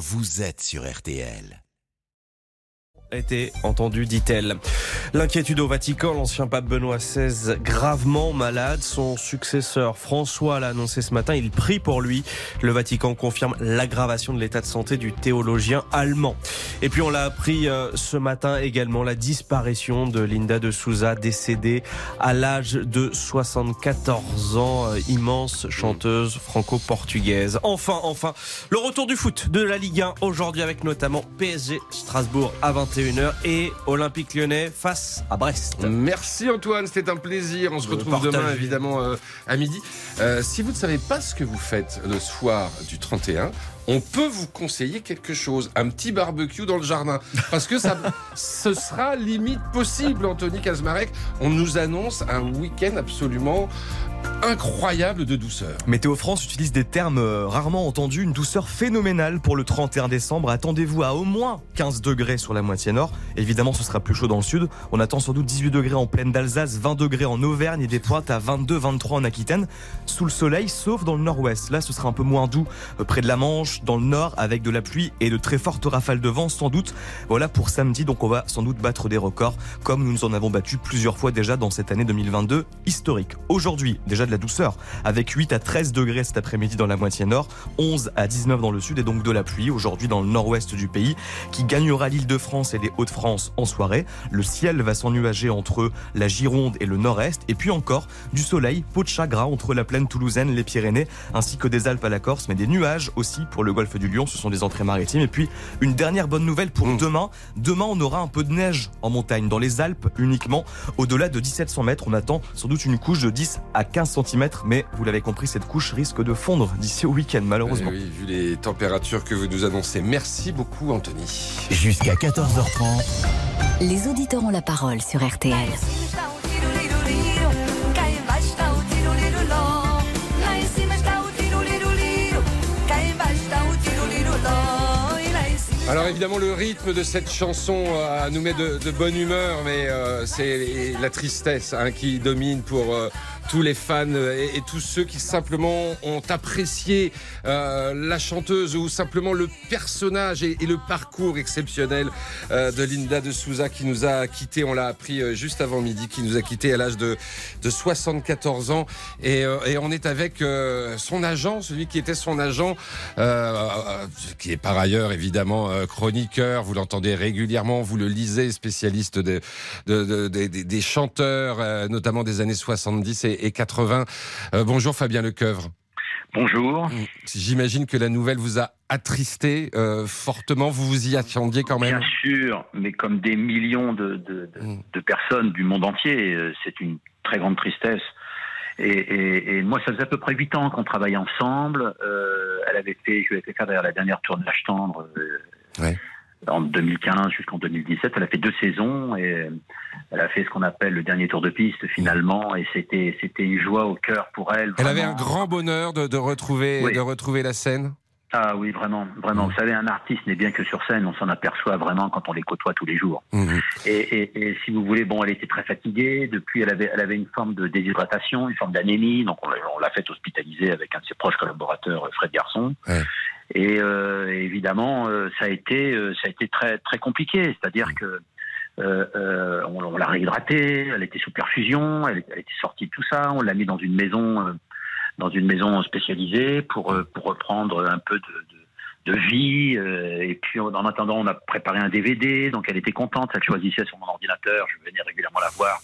vous êtes sur RTL été entendu, dit-elle. L'inquiétude au Vatican, l'ancien pape Benoît XVI gravement malade. Son successeur François l'a annoncé ce matin. Il prie pour lui. Le Vatican confirme l'aggravation de l'état de santé du théologien allemand. Et puis on l'a appris euh, ce matin également la disparition de Linda de Souza, décédée à l'âge de 74 ans, euh, immense chanteuse franco-portugaise. Enfin, enfin, le retour du foot de la Ligue 1 aujourd'hui avec notamment PSG Strasbourg à 21 et Olympique lyonnais face à Brest. Merci Antoine, c'était un plaisir. On se retrouve demain évidemment euh, à midi. Euh, si vous ne savez pas ce que vous faites le soir du 31, on peut vous conseiller quelque chose, un petit barbecue dans le jardin, parce que ça, ce sera limite possible, Anthony Kazmarek. On nous annonce un week-end absolument incroyable de douceur. Météo France utilise des termes euh, rarement entendus, une douceur phénoménale pour le 31 décembre. Attendez-vous à au moins 15 degrés sur la moitié nord. Évidemment, ce sera plus chaud dans le sud. On attend sans doute 18 degrés en plaine d'Alsace, 20 degrés en Auvergne et des pointes à 22-23 en Aquitaine. Sous le soleil, sauf dans le nord-ouest. Là, ce sera un peu moins doux euh, près de la Manche, dans le nord, avec de la pluie et de très fortes rafales de vent, sans doute. Voilà pour samedi, donc on va sans doute battre des records, comme nous nous en avons battu plusieurs fois déjà dans cette année 2022 historique. Aujourd'hui, déjà de la douceur, avec 8 à 13 degrés cet après-midi dans la moitié nord, 11 à 19 dans le sud et donc de la pluie aujourd'hui dans le nord-ouest du pays, qui gagnera l'île de France et les Hauts-de-France en soirée. Le ciel va s'ennuager entre la Gironde et le nord-est, et puis encore du soleil, peau de chagrin entre la plaine toulousaine, les Pyrénées, ainsi que des Alpes à la Corse, mais des nuages aussi pour le golfe du Lion, ce sont des entrées maritimes. Et puis une dernière bonne nouvelle pour mmh. demain. Demain, on aura un peu de neige en montagne, dans les Alpes uniquement. Au-delà de 1700 mètres, on attend sans doute une couche de 10 à 15 cm mais vous l'avez compris, cette couche risque de fondre d'ici au week-end, malheureusement. oui, vu les températures que vous nous annoncez. Merci beaucoup, Anthony. Jusqu'à 14h30. Les auditeurs ont la parole sur RTL. Alors évidemment le rythme de cette chanson euh, nous met de, bonne humeur, mais euh, c'est la tristesse hein, qui domine pour euh, tous les fans et, tous ceux qui simplement ont apprécié euh, la chanteuse ou simplement le personnage et, le parcours exceptionnel euh, de Linda de Souza qui nous a quitté, on l'a appris euh, juste avant midi, qui nous a quitté à l'âge de, de 74 ans. Et, et on est avec son agent, celui qui était son agent, qui est par ailleurs évidemment chroniqueur, vous l'entendez régulièrement, vous le lisez, spécialiste de, de, des chanteurs, notamment des années 70 et, et 80. Euh, bonjour Fabien Lecoeuvre. Bonjour. Mm. J'imagine que la nouvelle vous a attristé euh, fortement. Vous vous y attendiez quand même Bien sûr, mais comme des millions de, de, mm. personnes du monde entier, euh, c'est une très grande tristesse. Et, moi, ça faisait à peu près huit ans qu'on travaillait ensemble. elle avait fait, je lui ai fait faire d'ailleurs la dernière tournée tendre. Ouais en 2015 jusqu'en 2017. Elle a fait deux saisons et elle a fait ce qu'on appelle le dernier tour de piste finalement et c'était c'était une joie au cœur pour elle. Elle avait un grand bonheur de, de retrouver de retrouver la scène. Ah oui, vraiment, vraiment. Vous savez, un artiste n'est bien que sur scène, on s'en aperçoit vraiment quand on les côtoie tous les jours. Mmh. Et, et, et, si vous voulez, bon, elle était très fatiguée. Depuis, elle avait, elle avait une forme de déshydratation, une forme d'anémie. Donc, on, l'a fait hospitaliser avec un de ses proches collaborateurs, Fred Garçon. Ouais. Et euh, évidemment, euh, ça a été, euh, ça a été très, très compliqué. C'est-à-dire que euh, on, on l'a réhydratée, elle était sous perfusion, elle, était sortie de tout ça. On l'a mis dans une maison dans une maison spécialisée pour, euh, pour reprendre un peu de, de, vie. Euh, et puis, en attendant, on a préparé un DVD, donc elle était contente. Elle choisissait sur mon ordinateur. Je venais régulièrement la voir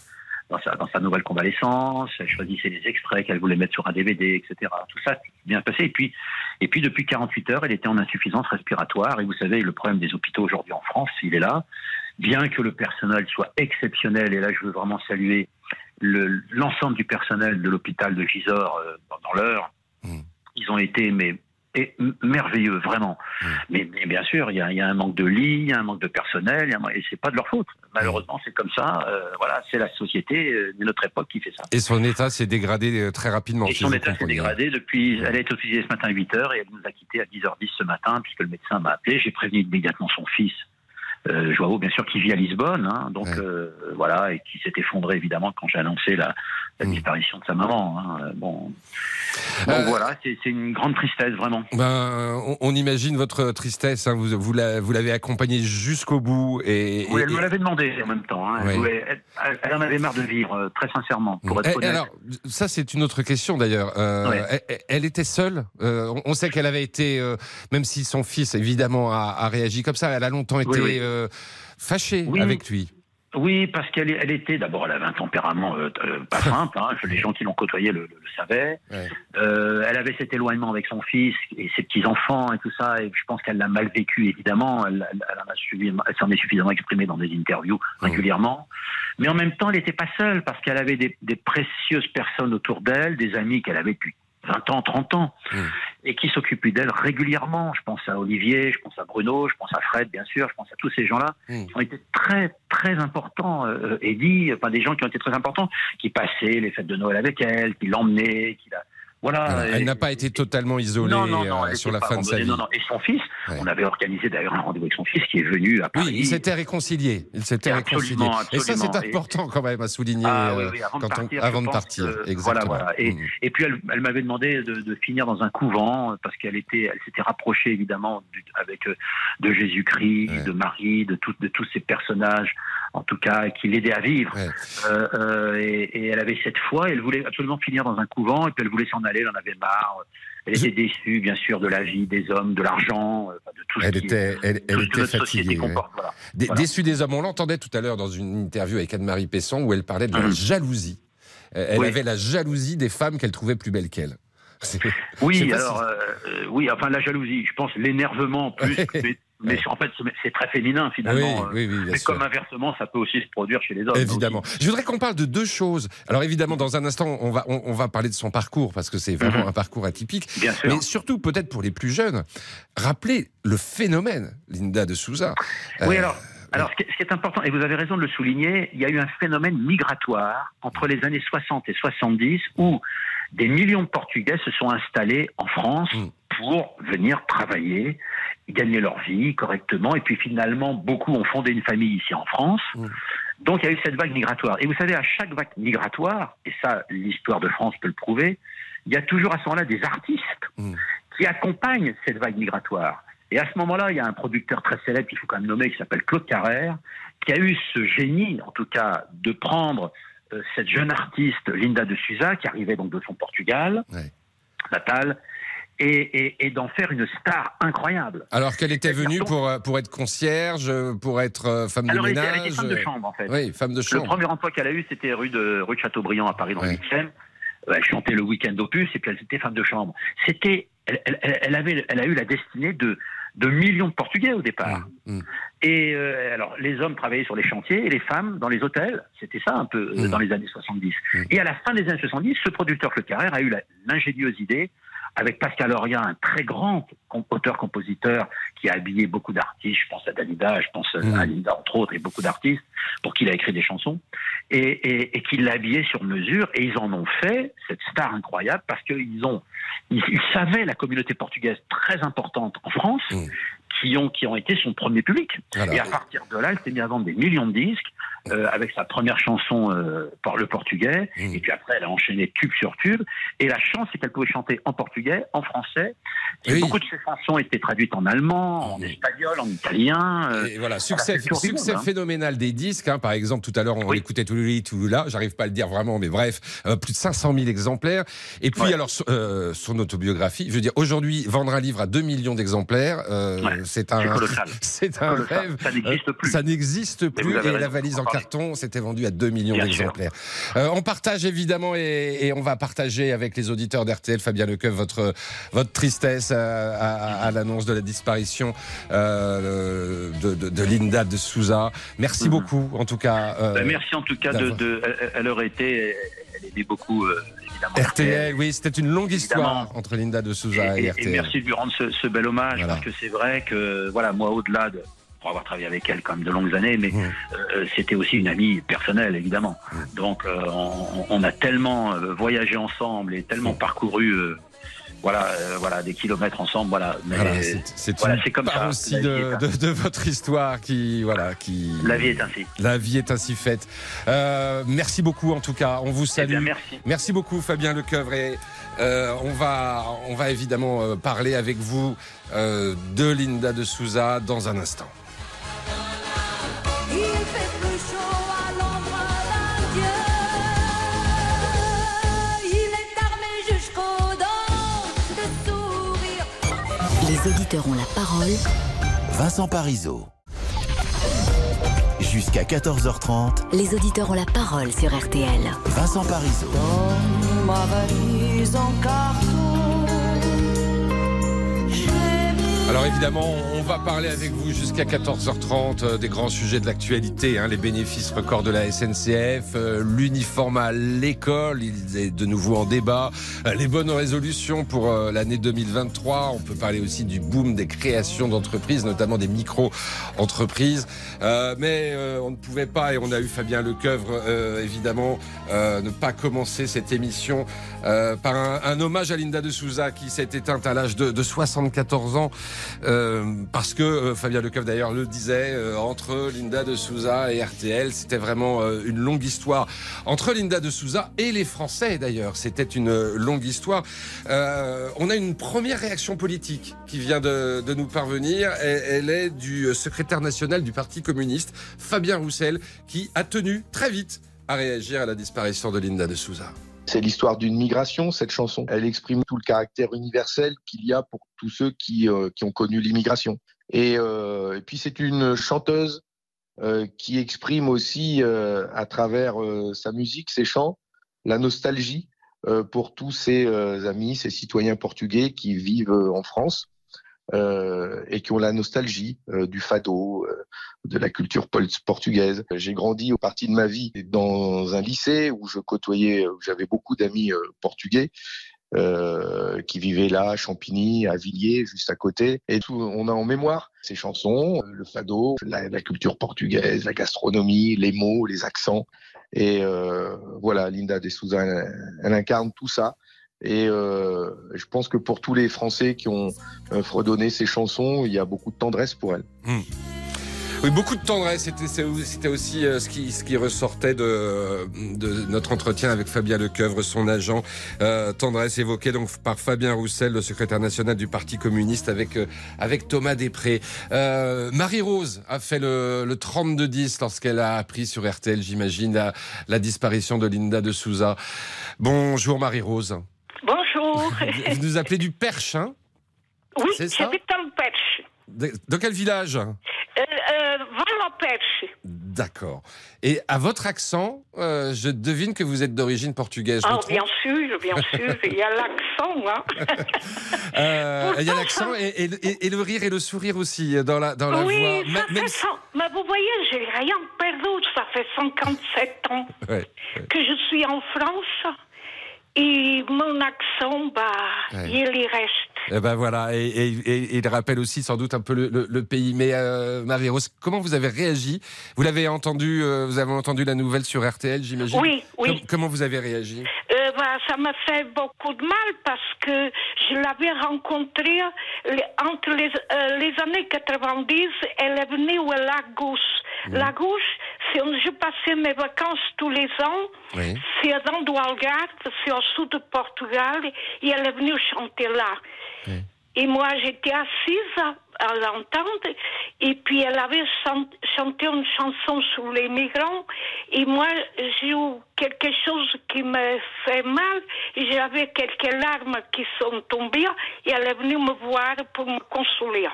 dans sa, dans sa nouvelle convalescence. Elle choisissait les extraits qu'elle voulait mettre sur un DVD, etc. Tout ça bien passé. Et puis, et puis, depuis 48 heures, elle était en insuffisance respiratoire. Et vous savez, le problème des hôpitaux aujourd'hui en France, il est là. Bien que le personnel soit exceptionnel, et là, je veux vraiment saluer l'ensemble du personnel de l'hôpital de Gisors euh, dans l'heure, hmm. ils ont été mais et merveilleux, vraiment. Hmm. Mais, bien sûr, il y, a, un manque de lits, il y a un manque de personnel, et c'est pas de leur faute. Malheureusement, c'est comme ça. Euh, voilà, c'est la société euh, de notre époque qui fait ça. Et son état s'est dégradé très rapidement. Et son état s'est dégradé depuis. Elle a été hospitalisée ce matin à 8 h et elle nous a quittés à 10h10 ce matin puisque le médecin m'a appelé. J'ai prévenu immédiatement son fils Euh, Joao, bien sûr, qui vit à Lisbonne, hein, donc euh, voilà, et qui s'est effondré évidemment quand j'ai annoncé la, la, mm. disparition de sa maman. Hein. Bon, donc euh, voilà, c'est une grande tristesse vraiment. Ben, on, on imagine votre tristesse. Hein, vous vous l'avez accompagnée jusqu'au bout et, oui, elle me l'avait demandé en même temps. Hein. Elle, elle, en avait marre de vivre, euh, très sincèrement, pour être honnête. Alors, ça c'est une autre question d'ailleurs. Euh, elle, était seule. on sait qu'elle avait été, même si son fils évidemment a, a, réagi comme ça, elle a longtemps été fâchée avec lui. Oui, parce qu'elle elle était d'abord, elle avait un tempérament euh, euh, pas simple. Hein, les gens qui l'ont côtoyé le, le, savaient. Euh, elle avait cet éloignement avec son fils et ses petits enfants et tout ça. Et je pense qu'elle l'a mal vécu évidemment. Elle, elle, elle s'en est suffisamment exprimée dans des interviews régulièrement. Mais en même temps, elle n'était pas seule parce qu'elle avait des, des précieuses personnes autour d'elle, des amis qu'elle avait depuis 20 ans, 30 ans, hmm. et qui s'occupent d'elle régulièrement. Je pense à Olivier, je pense à Bruno, je pense à Fred, bien sûr, je pense à tous ces gens-là hmm. qui ont été très, très importants. Euh, Eddie, enfin des gens qui ont été très importants, qui passaient les fêtes de Noël avec elle, qui l'emmenaient, qui la voilà. Elle n'a pas été totalement isolée euh, sur la fin de sa vie. Non, non. Et son fils, on avait organisé d'ailleurs un rendez-vous avec son fils qui est venu à Paris. Oui, il s'était réconcilié. Il s'était réconcilié. Et ça, c'est important quand même à souligner ah, oui, oui, avant, de partir, avant de partir. Voilà, voilà. Et, mm. et puis elle, elle m'avait demandé de, de, finir dans un couvent parce qu'elle était, elle s'était rapprochée évidemment avec euh, de Jésus-Christ, de Marie, de, tout, de tous ces personnages, en tout cas qui l'aidaient à vivre. Euh, euh, et, et, elle avait cette foi. Elle voulait absolument finir dans un couvent et puis elle voulait s'en aller elle en avait marre. Elle était déçue, bien sûr, de la vie, des hommes, de l'argent, euh, de tout elle ce était, qui, elle, elle était fatiguée. Déçue des hommes. On l'entendait tout à l'heure dans une interview avec Anne-Marie Pesson où elle parlait de la hum. jalousie. Euh, elle avait la jalousie des femmes qu'elle trouvait plus belles qu'elle. Oui, alors, euh, oui, enfin la jalousie, je pense l'énervement plus, Mais en fait, c'est très féminin finalement. Oui, oui, mais comme inversement, ça peut aussi se produire chez les hommes. Évidemment. Je voudrais qu'on parle de deux choses. Alors évidemment, dans un instant, on va, on, va parler de son parcours parce que c'est vraiment mhm. un parcours atypique. Bien sûr. Mais surtout, peut-être pour les plus jeunes, rappeler le phénomène Linda de Souza. Oui, euh, alors. Alors, ce qui est important, et vous avez raison de le souligner, il y a eu un phénomène migratoire entre les années 60 et 70 où des millions de Portugais se sont installés en France mm. pour venir travailler, gagner leur vie correctement. Et puis finalement, beaucoup ont fondé une famille ici en France. Mm. Donc il y a eu cette vague migratoire. Et vous savez, à chaque vague migratoire, et ça, l'histoire de France peut le prouver, il y a toujours à ce moment-là des artistes mm. qui accompagnent cette vague migratoire. Et à ce moment-là, il y a un producteur très célèbre qu'il faut quand même nommer, qui s'appelle Claude Carrère, qui a eu ce génie, en tout cas, de prendre euh, cette jeune artiste Linda de Souza, qui arrivait donc de son Portugal natal, et, et, d'en faire une star incroyable. Alors qu'elle était venue pour, euh, pour être concierge, pour être euh, femme de ménage Elle était femme de chambre, en fait. Oui, femme de chambre. Le premier emploi qu'elle a eu, c'était rue de, rue de Châteaubriand à Paris, dans le 8e. Elle chantait le week-end d'opus et puis elle était femme de chambre. C'était, elle, elle, elle, avait, elle a eu la destinée de, de millions de Portugais au départ. Mmh, mmh. Et euh, alors, les hommes travaillaient sur les chantiers et les femmes dans les hôtels. C'était ça un peu euh, mmh. dans les années 70. Et à la fin des années 70, ce producteur Claude Carrère a eu l'ingénieuse idée avec Pascal Auria, un très grand auteur-compositeur qui a habillé beaucoup d'artistes, je pense à Dalida, je pense à Linda entre autres, et beaucoup d'artistes, pour qui il a écrit des chansons, et, et, et qui l'a habillé sur mesure, et ils en ont fait cette star incroyable parce qu'ils ont, ils, savaient la communauté portugaise très importante en France, qui ont, qui ont été son premier public. Et à partir de là, elle s'est mise à vendre des millions de disques, euh, avec sa première chanson euh, par le portugais, mmh. et puis après elle a enchaîné tube sur tube. Et la chance, c'est qu'elle pouvait chanter en portugais, en français, et beaucoup de ses chansons étaient traduites en allemand, en mmh. espagnol, en italien. Euh, et voilà, succès, succès hein. phénoménal des disques. Hein. Par exemple, tout à l'heure, on oui. écoutait Toulouli, là j'arrive pas à le dire vraiment, mais bref, plus de 500 000 exemplaires. Et puis alors, son autobiographie, je veux dire, aujourd'hui, vendre un livre à 2 millions d'exemplaires, c'est un, c'est un rêve. Ça n'existe plus. Ça n'existe plus, et la valise en carton, c'était vendu à 2 millions d'exemplaires. Euh, on partage évidemment et, et, on va partager avec les auditeurs d'RTL, Fabien Lecoeuf, votre, votre tristesse à, à, à l'annonce de la disparition euh, de, de, de, Linda de Souza. Merci mm -hmm. beaucoup, en tout cas. Euh, ben, merci en tout cas de, de, Elle aurait été, elle aimait beaucoup. RTL, oui, c'était une longue histoire entre Linda de Souza et, et, RTL. Et merci de lui rendre ce, ce bel hommage, voilà. parce que c'est vrai que, voilà, moi, au-delà de pour avoir travaillé avec elle quand même de longues années, mais mmh. euh, c'était aussi une amie personnelle, évidemment. Mmh. Donc, euh, on, on, a tellement euh, voyagé ensemble et tellement mmh. parcouru voilà, euh, voilà, des kilomètres ensemble, voilà. Mais Voilà, c'est- voilà, comme ça. aussi de, de- de votre histoire qui, voilà, qui. La vie est ainsi. La vie est ainsi faite. Euh, merci beaucoup en tout cas. On vous Eh salue. bien, merci. Merci beaucoup Fabien Lecoeuvre et euh, on va on va évidemment euh, parler avec vous euh, de Linda de Souza dans un instant. Les auditeurs ont la parole Vincent Parisot. Jusqu'à 14h30, Les auditeurs ont la parole sur RTL. Vincent Parisot. Ma valise en carton. Alors évidemment, on va parler avec vous jusqu'à 14h30 euh, des grands sujets de l'actualité, hein, les bénéfices records de la SNCF, euh, l'uniforme à l'école, il est de nouveau en débat, euh, les bonnes résolutions pour l'année 2023. On peut parler aussi du boom des créations d'entreprises, notamment des micro-entreprises. Mais on ne pouvait pas, et on a eu Fabien Lecoeuvre évidemment, ne pas commencer cette émission par un, un hommage à Linda de Souza qui s'est éteinte à l'âge de, de 74 ans. Euh, parce que euh, Fabien Lecoeuvre d'ailleurs le disait, euh, entre Linda de Souza et RTL, c'était vraiment une longue histoire. Entre Linda de Souza et les Français d'ailleurs, c'était une longue histoire. On a une première réaction politique qui vient de, nous parvenir. Elle, est du secrétaire national du Parti communiste, Fabien Roussel, qui a tenu très vite à réagir à la disparition de Linda de Souza. C'est l'histoire d'une migration, cette chanson. Elle exprime tout le caractère universel qu'il y a pour tous ceux qui, euh, qui ont connu l'immigration. Et, euh, et puis c'est une chanteuse euh, qui exprime aussi euh, à travers euh, sa musique, ses chants, la nostalgie euh, pour tous ses amis, ses citoyens portugais qui vivent en France euh, et qui ont la nostalgie euh, du fado, euh, de la culture portugaise. J'ai grandi au parti de ma vie dans un lycée où je côtoyais, où j'avais beaucoup d'amis euh, portugais. euh, qui vivaient là, à Champigny, à Villiers, juste à côté. Et tout, on a en mémoire ces chansons, euh, le fado, la, la culture portugaise, la gastronomie, les mots, les accents. Et voilà, Linda de Souza, elle, elle incarne tout ça. Et euh, je pense que pour tous les Français qui ont euh, fredonné ces chansons, il y a beaucoup de tendresse pour elle. Oui, beaucoup de tendresse. C'était c'était aussi euh, ce qui, ce qui ressortait de, de notre entretien avec Fabien Lecoeuvre, son agent. Euh, tendresse évoquée donc par Fabien Roussel, le secrétaire national du Parti communiste, avec, euh, avec Thomas Després. Euh, Marie-Rose a fait le, le 32-10 lorsqu'elle a appris sur RTL, j'imagine, la, la disparition de Linda de Souza. Bonjour Marie-Rose. Bonjour. Vous nous appelez du Perche, hein Oui, C'est ça j'habite en Perche. de, de quel village Euh, euh, Perche. D'accord. Et à votre accent, euh, je devine que vous êtes d'origine portugaise. Ah, bien sûr, bien sûr. Il y a l'accent, hein. Euh, Il y a l'accent ça- et, et- et- et le rire et le sourire aussi dans la, dans la oui, voix. ça Ma- fait même si- cent- Mais vous voyez, j'ai rien perdu. Ça fait 57 ans Ouais, que je suis en France. Et mon accent, bah, Ouais. il y reste. Eh ben voilà, et, et- et- et il rappelle aussi sans doute un peu le, le- le pays. Mais euh, Marie-Rose, comment vous avez réagi? Vous l'avez entendu, euh, vous avez entendu la nouvelle sur RTL, j'imagine? Oui, oui. Com- comment vous avez réagi? Euh, bah, ça m'a fait beaucoup de mal parce que je l'avais rencontrée les- entre les, euh, les années 90. Elle est venue à Lagos. Lagos, c'est où je passais mes vacances tous les ans. Oui. C'est dans do Algarve, c'est au sud de Portugal. Et elle est venue chanter là. Et moi, j'étais assise à, l'entendre. Et puis, elle avait chan- chanté une chanson sur les migrants. Et moi, j'ai eu quelque chose qui me fait mal. Et J'avais quelques larmes qui sont tombées. Et elle est venue me voir pour me consoler.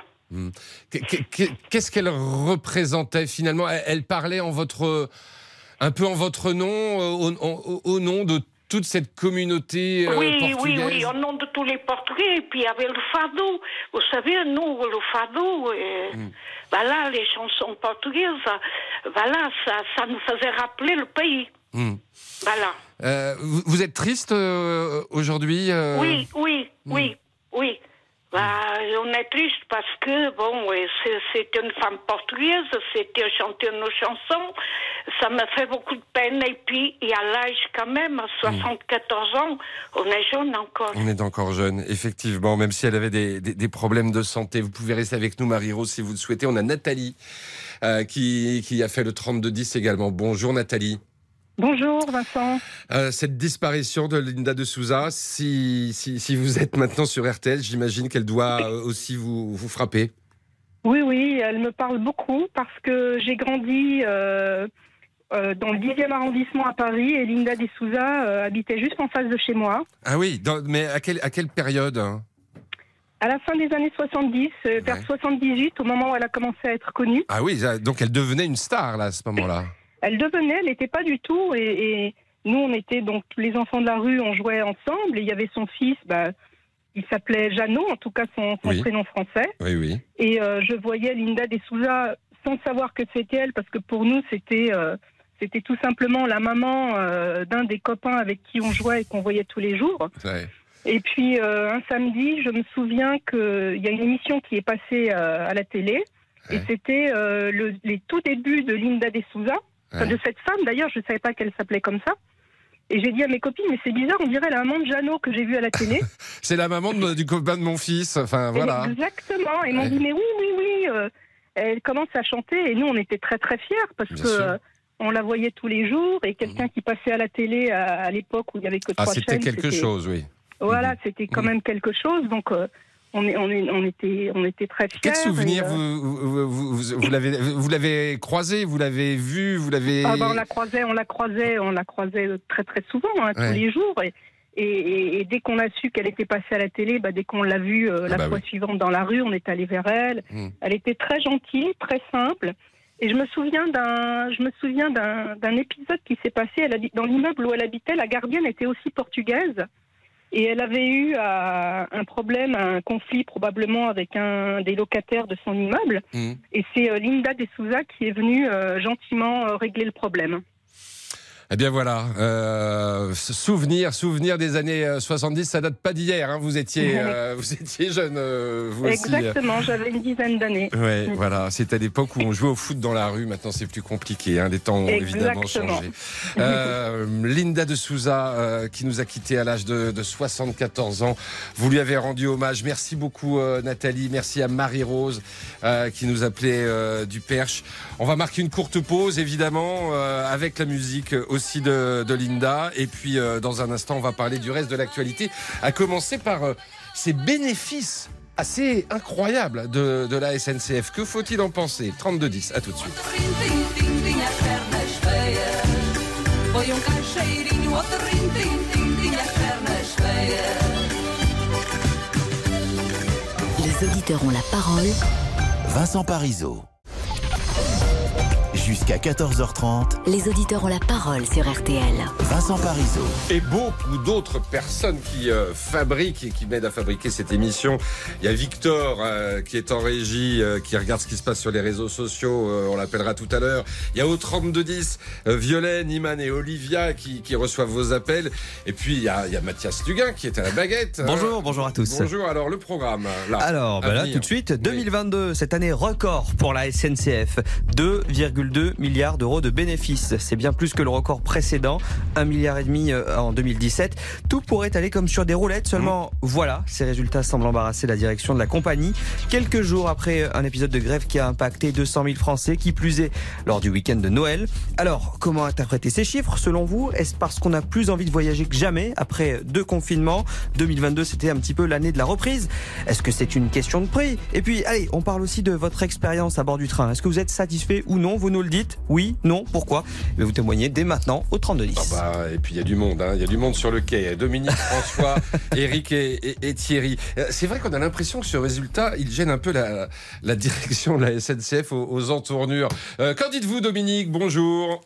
Qu- Qu'est-ce qu'elle représentait finalement? Elle, parlait en votre, un peu en votre nom, euh, au- au nom de toute cette communauté euh, oui, oui, portugaise. oui, au nom de tous les Portugais. Et puis, il y avait le fado. Vous savez, nous, le fado, euh, Mm. voilà, les chansons portugaises, voilà, ça, ça nous faisait rappeler le pays. Hmm. Voilà. Euh, vous, vous êtes triste euh, aujourd'hui Oui, oui, oui, oui. Bah, on est triste parce que, bon, c'est- une femme portugaise, c'était chanter nos chansons. Ça me fait beaucoup de peine. Et puis, il y a l'âge quand même, à 74 ans, on est jeune encore. On est encore jeune, effectivement, même si elle avait des, des- des problèmes de santé. Vous pouvez rester avec nous, Marie-Rose, si vous le souhaitez. On a Nathalie euh, qui, qui a fait le 32-10 également. Bonjour Nathalie. Bonjour Vincent. Euh, cette disparition de Linda de Souza, si, si, si vous êtes maintenant sur RTL, j'imagine qu'elle doit euh, aussi vous, vous frapper. Oui, oui, elle me parle beaucoup parce que j'ai grandi euh, euh, dans le 10e arrondissement à Paris et Linda De Souza habitait juste en face de chez moi. Ah oui, dans- mais à quelle, à quelle période hein? À la fin des années 70, euh, vers Ouais. 78, au moment où elle a commencé à être connue, Ah oui, donc elle devenait une star là, à ce moment-là. Elle devenait, elle n'était pas du tout. Et, et nous, on était donc tous les enfants de la rue, on jouait ensemble. Et il y avait son fils, bah, il s'appelait Jeannot, en tout cas son, son Oui. prénom français. Oui, oui. Et euh, je voyais Linda De Souza sans savoir que c'était elle, parce que pour nous, c'était euh, c'était tout simplement la maman euh, d'un des copains avec qui on jouait et qu'on voyait tous les jours. Ouais. Et puis un samedi, je me souviens qu'il y a une émission qui est passée à la télé, et c'était le, les tout débuts de Linda De Souza, Ouais. de cette femme d'ailleurs, je ne savais pas qu'elle s'appelait comme ça. Et j'ai dit à mes copines, mais c'est bizarre, on dirait la maman de Jeannot que j'ai vue à la télé. C'est la maman de- du copain de mon fils. Enfin, Et voilà. Exactement. Ils m'ont Ouais. dit, mais oui, oui, oui. euh, elle commence à chanter et nous, on était très, très fiers parce Bien que euh, on la voyait tous les jours et quelqu'un qui passait à la télé à, à l'époque où il y avait que Ah, trois c'était chaînes. quelque chose, oui. Voilà, c'était quand Mhm. même quelque chose. Donc, euh, on, est, on, est, on, était, on était très fiers. Quel souvenir euh, vous, vous, vous, vous- vous l'avez vous l'avez croisé, vous l'avez vu, vous l'avez. Ah, bah, on la croisait, on la croisait, on la croisait très très souvent, hein, Ouais. tous les jours. Et, et, et- et dès qu'on a su qu'elle était passée à la télé, bah, dès qu'on l'a vue euh, la bah fois oui. suivante dans la rue, on est allé vers elle. Mm. Elle était très gentille, très simple. Et je me souviens d'un, je me souviens d'un, d'un épisode qui s'est passé. Elle dans l'immeuble où elle habitait. La gardienne était aussi portugaise. Et elle avait eu euh, un problème, un conflit probablement avec un des locataires de son immeuble. Mm. Et c'est euh, Linda De Souza qui est venue euh, gentiment régler le problème. Eh bien voilà, euh, souvenir, souvenir des années euh, 70, ça date pas d'hier. Hein, vous étiez, euh, vous étiez jeune, euh, vous aussi. Exactement, j'avais une dizaine d'années. Ouais, voilà, c'est à l'époque où on jouait au foot dans la rue. Maintenant, c'est plus compliqué. Hein, les temps ont évidemment changé. Euh, Linda de Souza, euh, qui nous a quittés à l'âge de, de 74 ans. Vous lui avez rendu hommage. Merci beaucoup, euh, Nathalie. Merci à Marie-Rose, euh, qui nous appelait euh, du Perche. On va marquer une courte pause, évidemment, euh, avec la musique aussi de, de Linda. Et puis, euh, dans un instant, on va parler du reste de l'actualité, à commencer par euh, ces bénéfices assez incroyables de, de la SNCF. Que faut-il en penser? 32-10, à tout de suite. Les auditeurs ont la parole Vincent Parisot. Jusqu'à 14h30, Les auditeurs ont la parole sur RTL. Vincent Parisot. Et beaucoup d'autres personnes qui euh, fabriquent et qui m'aident à fabriquer cette émission. Il y a Victor euh, qui est en régie, euh, qui regarde ce qui se passe sur les réseaux sociaux. euh, on l'appellera tout à l'heure. Il y a au 3210 euh, Violaine, Iman et Olivia qui, qui reçoivent vos appels. Et puis il y a, il y a Mathias Duguin qui est à la baguette. hein. Bonjour, bonjour à tous. Bonjour. Alors le programme là. Alors, à là, tout de suite, 2022, cette année record pour la SNCF. 2,2 milliards d'euros de bénéfices. C'est bien plus que le record précédent, 1 milliard et demi euh, en 2017. Tout pourrait aller comme sur des roulettes, seulement voilà, ces résultats semblent embarrasser la direction de la compagnie. Quelques jours après un épisode de grève qui a impacté 200 000 Français, qui plus est lors du week-end de Noël. Alors, comment interpréter ces chiffres selon vous? Est-ce parce qu'on a plus envie de voyager que jamais après deux confinements? 2022, c'était un petit peu l'année de la reprise. Est-ce que c'est une question de prix? Et puis, allez, on parle aussi de votre expérience à bord du train. Est-ce que vous êtes satisfait ou non? Vous nous le dites Oui, non, pourquoi Je vais vous témoigner dès maintenant au 3210. Ah bah, et puis il y a du monde, hein. il y a du monde sur le quai. Dominique, François, Eric et, et- et Thierry. Euh, C'est vrai qu'on a l'impression que ce résultat, il gêne un peu la, la direction de la SNCF aux, aux entournures. Euh, Qu'en dites-vous, Dominique? Bonjour.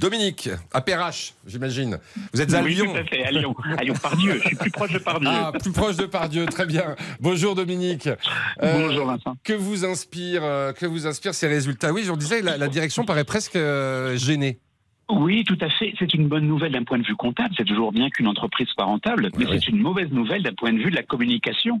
Dominique, à Perrache, j'imagine. Vous êtes à oui, Lyon. tout à fait, à Lyon. À Lyon, Pardieu. Je suis plus proche de Pardieu. Ah, plus proche de Pardieu, très bien. Bonjour Dominique. Euh, Bonjour Vincent. Que vous inspire, euh, que vous inspire ces résultats? Oui, j'en disais, la, la direction paraît presque euh, gênée. Oui, tout à fait. C'est une bonne nouvelle d'un point de vue comptable. C'est toujours bien qu'une entreprise soit rentable, mais c'est une mauvaise nouvelle d'un point de vue de la communication.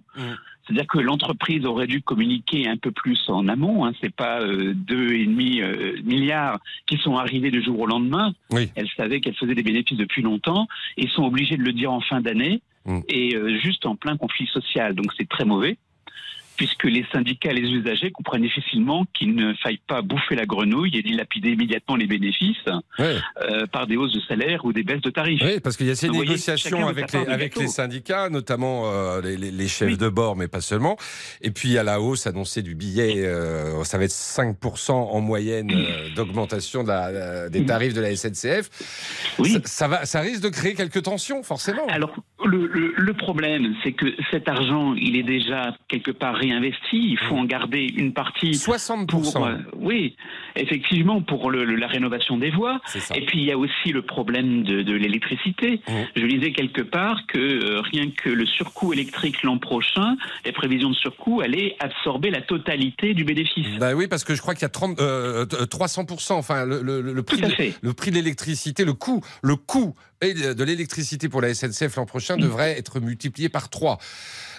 C'est-à-dire que l'entreprise aurait dû communiquer un peu plus en amont. Hein. C'est pas euh, deux et demi euh, milliards qui sont arrivés du jour au lendemain. Elle savait qu'elle faisait des bénéfices depuis longtemps et sont obligées de le dire en fin d'année et euh, juste en plein conflit social. Donc c'est très mauvais puisque les syndicats et les usagers comprennent difficilement qu'il ne faille pas bouffer la grenouille et dilapider immédiatement les bénéfices euh, par des hausses de salaire ou des baisses de tarifs. Oui, parce qu'il y a ces négociations avec, les, avec syndicats, notamment euh, les, chefs de bord, mais pas seulement. Et puis il y a la hausse annoncée du billet, euh, ça va être 5% en moyenne d'augmentation de des tarifs de la SNCF. Ça, ça va, ça risque de créer quelques tensions, forcément. Alors, le, le- le problème, c'est que cet argent, il est déjà quelque part réinvesti. Il faut en garder une partie. 60%. Pour, euh, oui, effectivement, pour le- le- la rénovation des voies. Et puis, il y a aussi le problème de, de l'électricité. Je lisais quelque part que euh, rien que le surcoût électrique l'an prochain, les prévisions de surcoût allaient absorber la totalité du bénéfice. Bah oui, parce que je crois qu'il y a 30, euh, euh, 300%, enfin le, le- prix, de- prix de l'électricité, le coût, le coût de de l'électricité pour la SNCF l'an prochain devrait être multiplié par 3.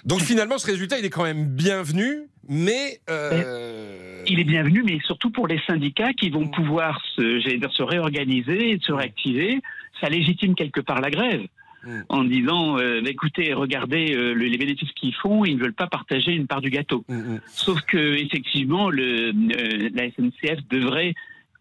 Donc finalement, ce résultat, il est quand même bienvenu, mais euh, Il est bienvenu, mais surtout pour les syndicats qui vont pouvoir se, dire, se réorganiser et se réactiver. Ça légitime quelque part la grève. En disant, euh, bah, écoutez, regardez euh, le- les bénéfices qu'ils font, ils ne veulent pas partager une part du gâteau. Sauf que effectivement, le, euh, la SNCF devrait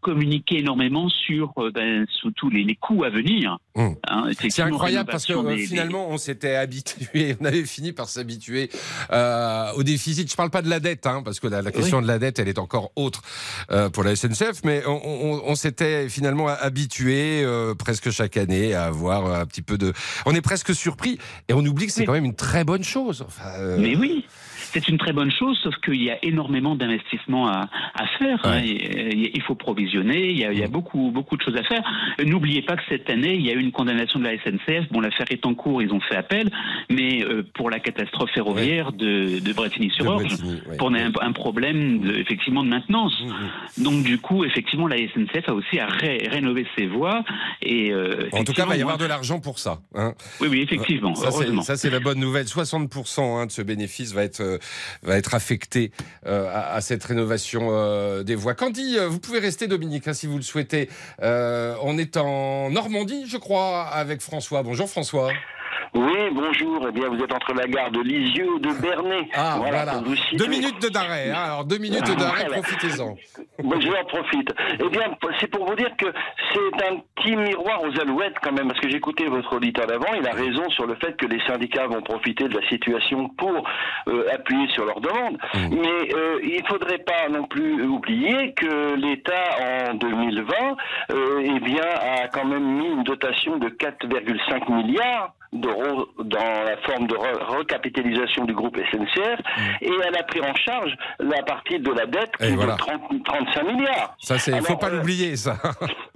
communiquer énormément sur, euh, ben, sur tous les, les coûts à venir. Hein, C'est incroyable parce que euh, des- finalement, on s'était habitué, on avait fini par s'habituer euh, au déficit. Je parle pas de la dette, hein, parce que la, la question de la dette, elle est encore autre euh, pour la SNCF, mais on, on- on s'était finalement habitué presque chaque année à avoir un petit peu de. On est presque surpris et on oublie que c'est quand même une très bonne chose. Enfin, Mais oui, c'est une très bonne chose, sauf qu'il y a énormément d'investissements à, à faire. hein, il faut provisionner, il y a, il y a beaucoup, beaucoup de choses à faire. N'oubliez pas que cette année, il y a eu une condamnation de la SNCF. Bon, l'affaire est en cours, ils ont fait appel, mais euh, pour la catastrophe ferroviaire de, de Bretigny-sur-Orge, Bretigny, ouais. pour un, un problème de, effectivement de maintenance. Donc du coup, effectivement, la SNCF a aussi à ré- rénover ses voies. Et euh, En tout cas, il va y avoir de l'argent pour ça. hein. Oui, oui, effectivement, Ça, c'est- heureusement. Ça, c'est la bonne nouvelle. 60% hein, de ce bénéfice va être, euh, va être affecté euh, à, cette rénovation euh, des voies. Candy, euh, vous pouvez rester, Dominique, hein, si vous le souhaitez. On est en Normandie, je crois, avec François. Bonjour, François. Oui, bonjour. Eh bien, vous êtes entre la gare de Lisieux et de Bernay. Ah, voilà. Deux minutes de d'arrêt. hein. Alors, deux minutes d'arrêt, Voilà. profitez-en. Moi, je en profite. Eh bien, c'est pour vous dire que c'est un petit miroir aux alouettes quand même, parce que j'écoutais votre auditeur d'avant, il a raison sur le fait que les syndicats vont profiter de la situation pour euh, appuyer sur leurs demandes. Mais euh, il ne faudrait pas non plus oublier que l'État, en 2020, euh, eh bien, a quand même mis une dotation de 4,5 milliards d'euros dans la forme de re- recapitalisation du groupe SNCF et elle a pris en charge la partie de la dette qui voilà. de 30 35 milliards. Ça, c'est, faut pas euh, l'oublier, ça.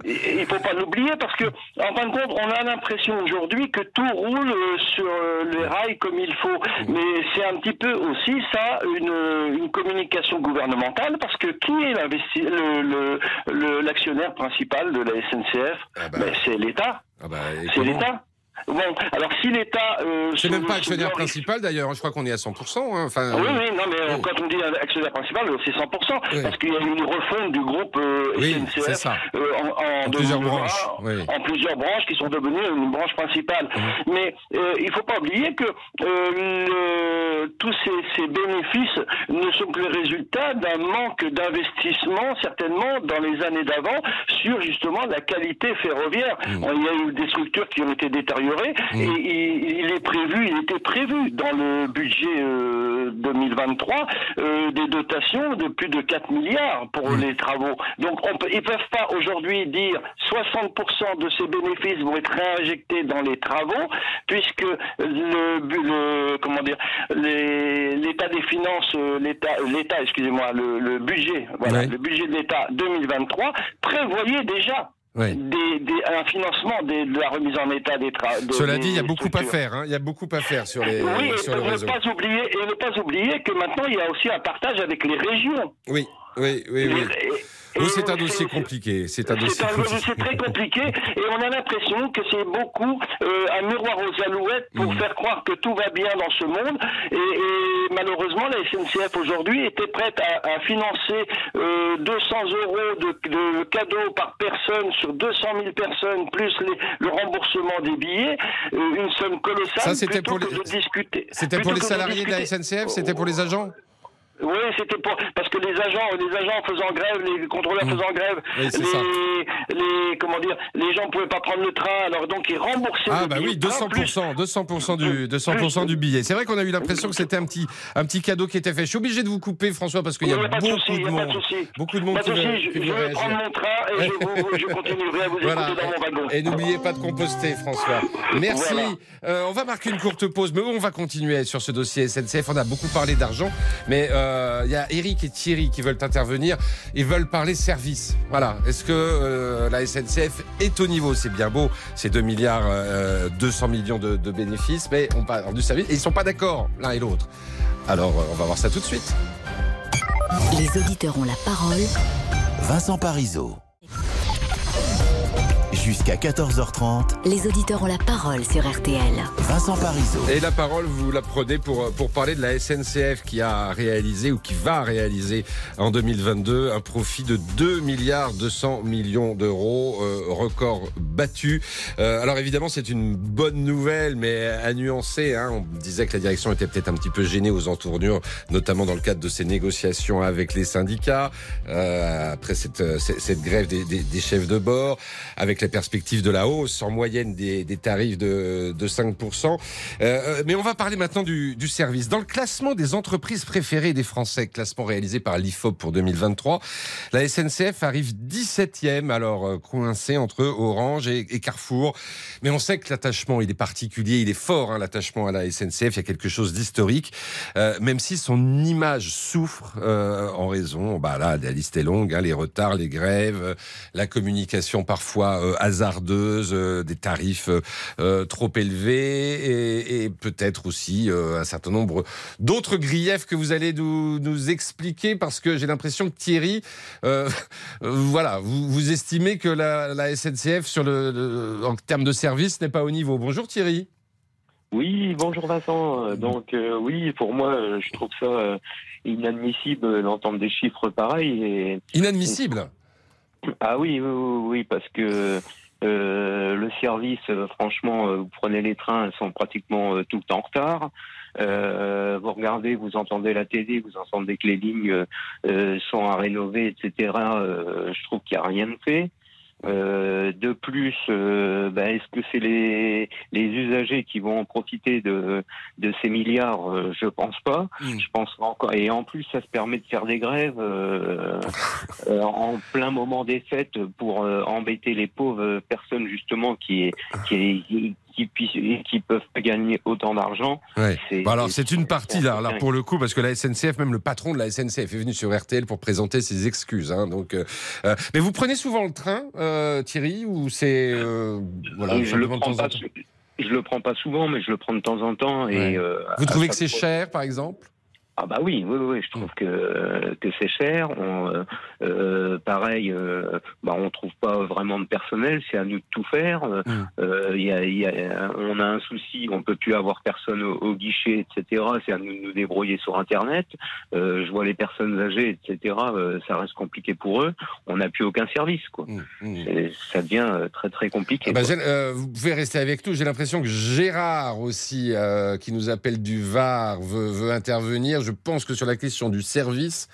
Il faut pas l'oublier parce que, en fin de compte, on a l'impression aujourd'hui que tout roule euh, sur euh, les rails comme il faut. Mais c'est un petit peu aussi ça une, une communication gouvernementale parce que qui est l'investi- le- le- le- l'actionnaire principal de la SNCF Ben, C'est l'État. Ah bah, c'est l'État. Bon, alors si l'État... euh, C'est même pas actionnaire principal, d'ailleurs. Je crois qu'on est à 100%. hein. Enfin, oui, euh, oui, non, mais euh, oh. quand on dit actionnaire principal, c'est 100%, Oui. parce qu'il y a eu une refonte du groupe euh, Oui, SNCF c'est ça. euh, en, en En plusieurs 2020, branches, oui. en plusieurs branches qui sont devenues une branche principale. Mais il ne faut pas oublier que le- tous ces, ces bénéfices ne sont que le résultat d'un manque d'investissement, certainement, dans les années d'avant, sur justement la qualité ferroviaire. Il y a eu des structures qui ont été détériorées, et il, il est prévu, il était prévu dans le budget euh, 2023 euh, des dotations de plus de 4 milliards pour les travaux. Donc on peut, ils peuvent pas aujourd'hui dire 60% de ces bénéfices vont être réinjectés dans les travaux, puisque le, comment dire l'état des finances, euh, l'état, l'état, excusez-moi, le, le budget, voilà, Ouais. le budget de l'État 2023 prévoyait déjà Oui. des, des- un financement des- de la remise en état des travaux. Cela dit, il y a beaucoup à faire. hein. Il y a beaucoup à faire sur, les, Oui, sur et le réseau. pas oublier et ne pas oublier que maintenant il y a aussi un partage avec les régions. Oui, oui, oui. oui. Et- Oui, et c'est un dossier compliqué. C'est un dossier c'est très compliqué et on a l'impression que c'est beaucoup euh, un miroir aux alouettes pour faire croire que tout va bien dans ce monde et, et malheureusement la SNCF aujourd'hui était prête à, à financer euh, 200 euros de, de cadeaux par personne sur 200 000 personnes plus les- le remboursement des billets, euh, une somme colossale. Ça, c'était pour les- de discuter. C'était pour les salariés de la SNCF C'était pour les agents? Oui, c'était pour parce que les agents, les agents faisant grève, les contrôleurs faisant grève, Mmh. Oui, les, les comment dire, les gens pouvaient pas prendre le train, alors donc ils remboursaient. Ah le bah oui, de train, plus 200%, 200% du 200% du billet. C'est vrai qu'on a eu l'impression que c'était un petit un petit cadeau qui était fait. Je suis obligé de vous couper François parce qu'il y Oui, a y a pas de beaucoup de a monde. Beaucoup de monde qui de veut, qui je, veut je vais prendre mon train et je, vous, je continuerai à vous Voilà. écouter dans mon wagon. Et n'oubliez pas de composter, François. Merci. Voilà. Euh, on va marquer une courte pause, mais on va continuer sur ce dossier SNCF. On a beaucoup parlé d'argent, mais euh, il y a Eric et Thierry qui veulent intervenir. Ils veulent parler service. Voilà. Est-ce que euh, la SNCF est au niveau? C'est bien beau, c'est 2 milliards euh, 200 millions de, de bénéfices, mais on parle du service et ils sont pas d'accord l'un et l'autre. Alors, euh, on va voir ça tout de suite. Les auditeurs ont la parole. Vincent Parisot. Jusqu'à 14h30, Les auditeurs ont la parole sur RTL. Vincent Parisot. Et la parole, vous la prenez pour, euh, pour parler de la SNCF qui a réalisé ou qui va réaliser en 2022 un profit de 2 milliards 200 millions d'euros, euh, record battu. Euh, alors évidemment, c'est une bonne nouvelle, mais à nuancer. Hein. On disait que la direction était peut-être un petit peu gênée aux entournures, notamment dans le cadre de ses négociations avec les syndicats, euh, après cette, euh, cette, cette grève des, des, des chefs de bord, avec la perspective de la hausse en moyenne des, tarifs de, de 5%. Euh, mais on va parler maintenant du, service. Dans le classement des entreprises préférées des Français, classement réalisé par l'IFOP pour 2023, la SNCF arrive 17e, alors euh, coincée entre Orange et, Carrefour. Mais on sait que l'attachement, il est particulier, il est fort, hein, l'attachement à la SNCF, il y a quelque chose d'historique, euh, même si son image souffre euh, en raison, bah là, la liste est longue, hein, les retards, les grèves, euh, la communication parfois euh, hasardeuse, euh, des tarifs euh, euh, trop élevés et, et peut-être aussi un certain nombre d'autres griefs que vous allez nous, nous expliquer parce que j'ai l'impression que Thierry, euh, voilà, vous, vous estimez que la, la SNCF sur le, le- en termes de service n'est pas au niveau. Bonjour Thierry. Oui, bonjour Vincent. Donc euh, oui, pour moi, je trouve ça euh, inadmissible d'entendre des chiffres pareils. Et... Inadmissible? Ah oui, oui, oui, parce que euh, le service, euh, franchement, euh, vous prenez les trains, ils sont pratiquement euh, tout le temps en retard. Euh, vous regardez, vous entendez la télé, vous entendez que les lignes sont à rénover, etc. Je trouve qu'il n'y a rien de fait. Euh, de plus, euh, ben, est-ce que c'est les, les usagers qui vont en profiter de, de ces milliards? Euh, Je pense pas. Je pense encore. Et en plus, ça se permet de faire des grèves euh, euh, en plein moment des fêtes pour embêter les pauvres personnes justement qui qui qui, qui, puissent- qui peuvent gagner autant d'argent. Ouais. Bon, alors c'est une partie là, là pour le coup parce que la SNCF, même le patron de la SNCF est venu sur RTL pour présenter ses excuses. Hein, donc, euh, euh, mais vous prenez souvent le train, euh, Thierry, ou c'est euh, voilà je le prends pas. Je le prends pas souvent, mais je le prends de temps en temps. Et Ouais. Vous trouvez que c'est cher, par exemple? Ah bah oui, oui, oui, je trouve que que c'est cher. On, euh, euh, pareil, euh, bah on trouve pas vraiment de personnel, c'est à nous de tout faire. Euh, euh, il y a, il y a- on a un souci, on peut plus avoir personne au, au guichet, etc. C'est à nous de nous débrouiller sur Internet. Euh, je vois les personnes âgées, etc. euh, ça reste compliqué pour eux. On n'a plus aucun service, quoi. C'est- Ça devient euh, très très compliqué. Ah bah, euh, vous pouvez rester avec nous. J'ai l'impression que Gérard aussi, euh, qui nous appelle du Var, veut, veut intervenir. Je pense que sur la question du service,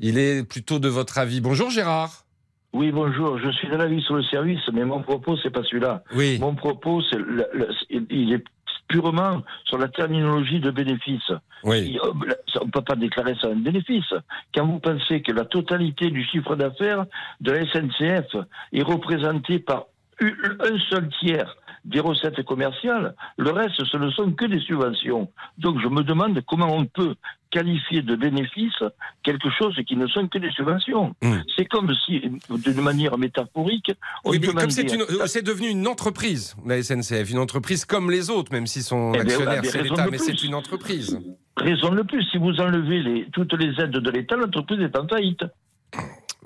il est plutôt de votre avis. Bonjour Gérard. Oui, bonjour. Je suis de l'avis sur le service, mais mon propos, c'est pas celui-là. Oui. Mon propos, c'est le- le- il est purement sur la terminologie de bénéfice. Oui. Euh, On ne peut pas déclarer ça un bénéfice. Quand vous pensez que la totalité du chiffre d'affaires de la SNCF est représentée par un seul tiers des recettes commerciales, le reste, ce ne sont que des subventions. Donc je me demande comment on peut qualifier de bénéfice quelque chose qui ne sont que des subventions. C'est comme si, d'une manière métaphorique, on Oui, comme c'est une- euh, c'est devenu une entreprise, la SNCF, une entreprise comme les autres, même si son Eh ben, actionnaire mais c'est l'État, mais c'est une entreprise. Raison de plus, si vous enlevez les, toutes les aides de l'État, l'entreprise est en faillite.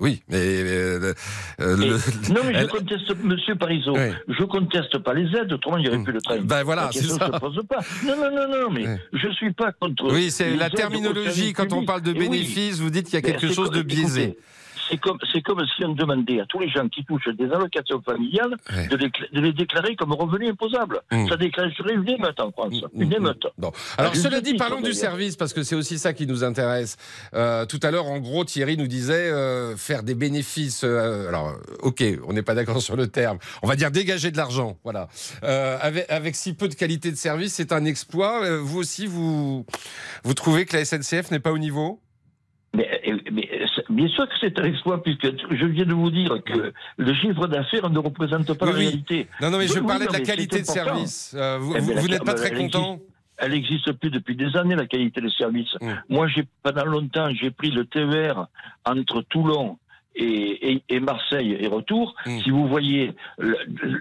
Oui, mais euh, euh, le- non, mais elle- je conteste, monsieur Parisot, je conteste pas les aides, autrement il n'y aurait plus de train. Ben voilà, c'est ça. se pose pas. Non, non, non, non, mais je suis pas contre. Oui, c'est la terminologie. Quand on parle de oui. bénéfices, vous dites qu'il y a Ben, quelque chose de biaisé. écoutez, C'est comme, c'est comme si on demandait à tous les gens qui touchent des allocations familiales de, les, de les déclarer comme revenus imposables. Mm. Ça déclencherait une émeute en France. Une émeute. Bon. Alors, cela dit, parlons du service, parce que c'est aussi ça qui nous intéresse. Euh, tout à l'heure, en gros, Thierry nous disait euh, faire des bénéfices. euh, alors, ok, on n'est pas d'accord sur le terme. On va dire dégager de l'argent. Voilà. Avec, avec si peu de qualité de service, c'est un exploit. Vous aussi, vous, vous trouvez que la SNCF n'est pas au niveau? Mais, bien sûr que c'est un exploit, puisque je viens de vous dire que le chiffre d'affaires ne représente pas Oui, la oui. réalité. Non, non, mais je Oui, parlais non, de la qualité de service. Euh, vous Eh ben, vous- n'êtes pas très content existe- Elle n'existe plus depuis des années, la qualité de service. Mm. Moi, j'ai pendant longtemps, j'ai pris le TER entre Toulon et, et- et Marseille et retour. Mm. Si vous voyez